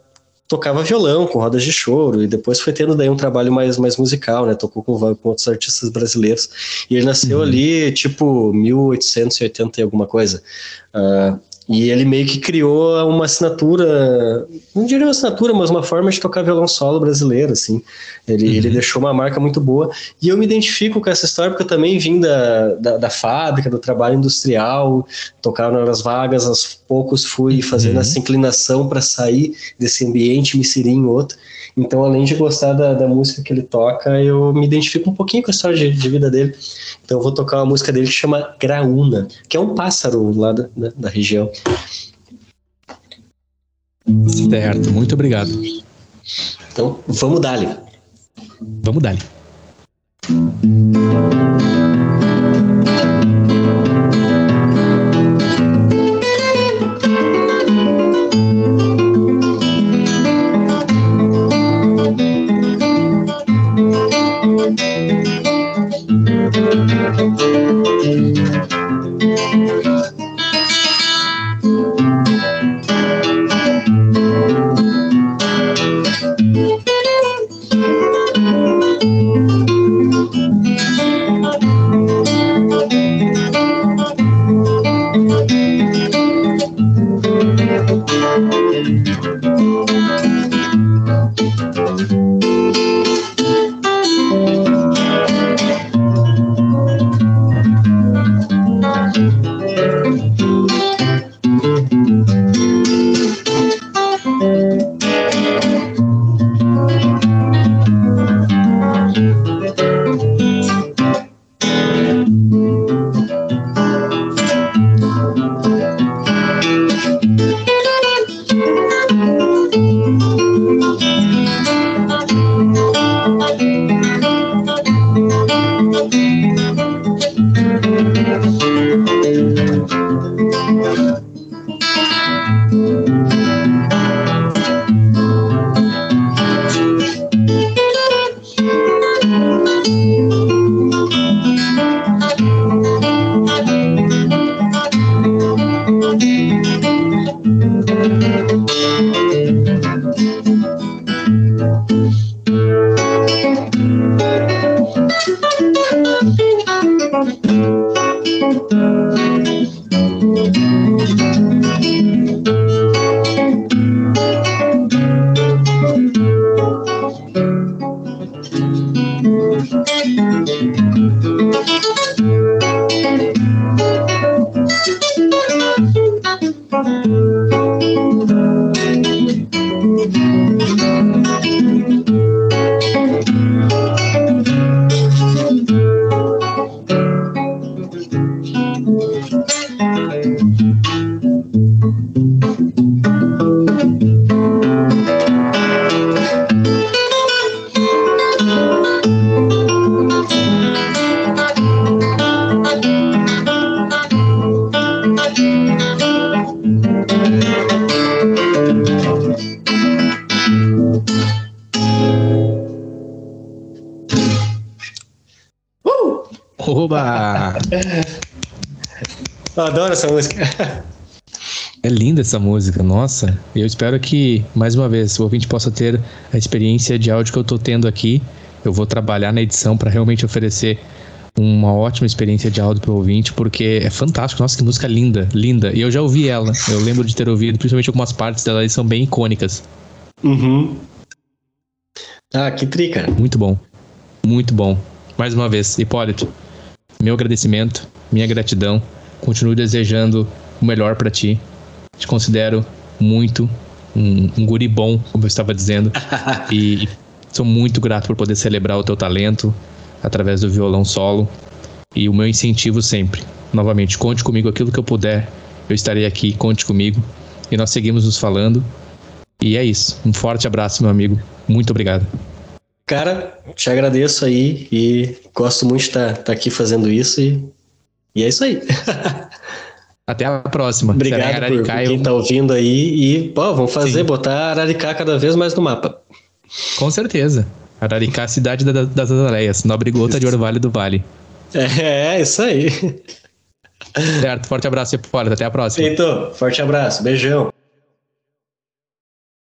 tocava violão com rodas de choro e depois foi tendo daí um trabalho mais, mais musical, né? Tocou com, com outros artistas brasileiros. E ele nasceu uhum. ali tipo 1880 e alguma coisa. Uh, e ele meio que criou uma assinatura, não diria uma assinatura, mas uma forma de tocar violão solo brasileiro, assim. Ele, uhum. ele deixou uma marca muito boa. E eu me identifico com essa história porque eu também vim da, da, da fábrica, do trabalho industrial, tocava nas vagas, aos poucos fui uhum. fazendo essa inclinação para sair desse ambiente, me inserir em outro. Então, além de gostar da, da, música que ele toca, eu me identifico um pouquinho com a história de, de, vida dele. Então, eu vou tocar uma música dele que chama Graúna, que é um pássaro lá da, da, da região. Certo, muito obrigado. Então, vamos dali. Vamos dali. Música. É linda essa música, nossa. Eu espero que, mais uma vez, o ouvinte possa ter a experiência de áudio que eu tô tendo aqui. Eu vou trabalhar na edição para realmente oferecer uma ótima experiência de áudio para o ouvinte, porque é fantástico. Nossa, que música linda, linda. E eu já ouvi ela. Eu lembro de ter ouvido, principalmente algumas partes dela, eles são bem icônicas. Uhum. Ah, que trica. Muito bom. Muito bom. Mais uma vez, Hipólito, meu agradecimento, minha gratidão. Continuo desejando o melhor para ti. Te considero muito um, um guri bom, como eu estava dizendo. e sou muito grato por poder celebrar o teu talento através do violão solo. E o meu incentivo sempre. Novamente, conte comigo aquilo que eu puder. Eu estarei aqui, conte comigo. E nós seguimos nos falando. E é isso. Um forte abraço, meu amigo. Muito obrigado. Cara, te agradeço aí e gosto muito de estar, tá, tá aqui fazendo isso e, e é isso aí. Até a próxima. Obrigado por, por quem está ouvindo aí e pô, vamos fazer, Sim. botar Araricá cada vez mais no mapa. Com certeza. Araricá, cidade da, das azaleias, nobre gota de orvalho do vale. É, é, isso aí. Certo, forte abraço, Hipólito. Até a próxima. Feito, forte abraço, beijão.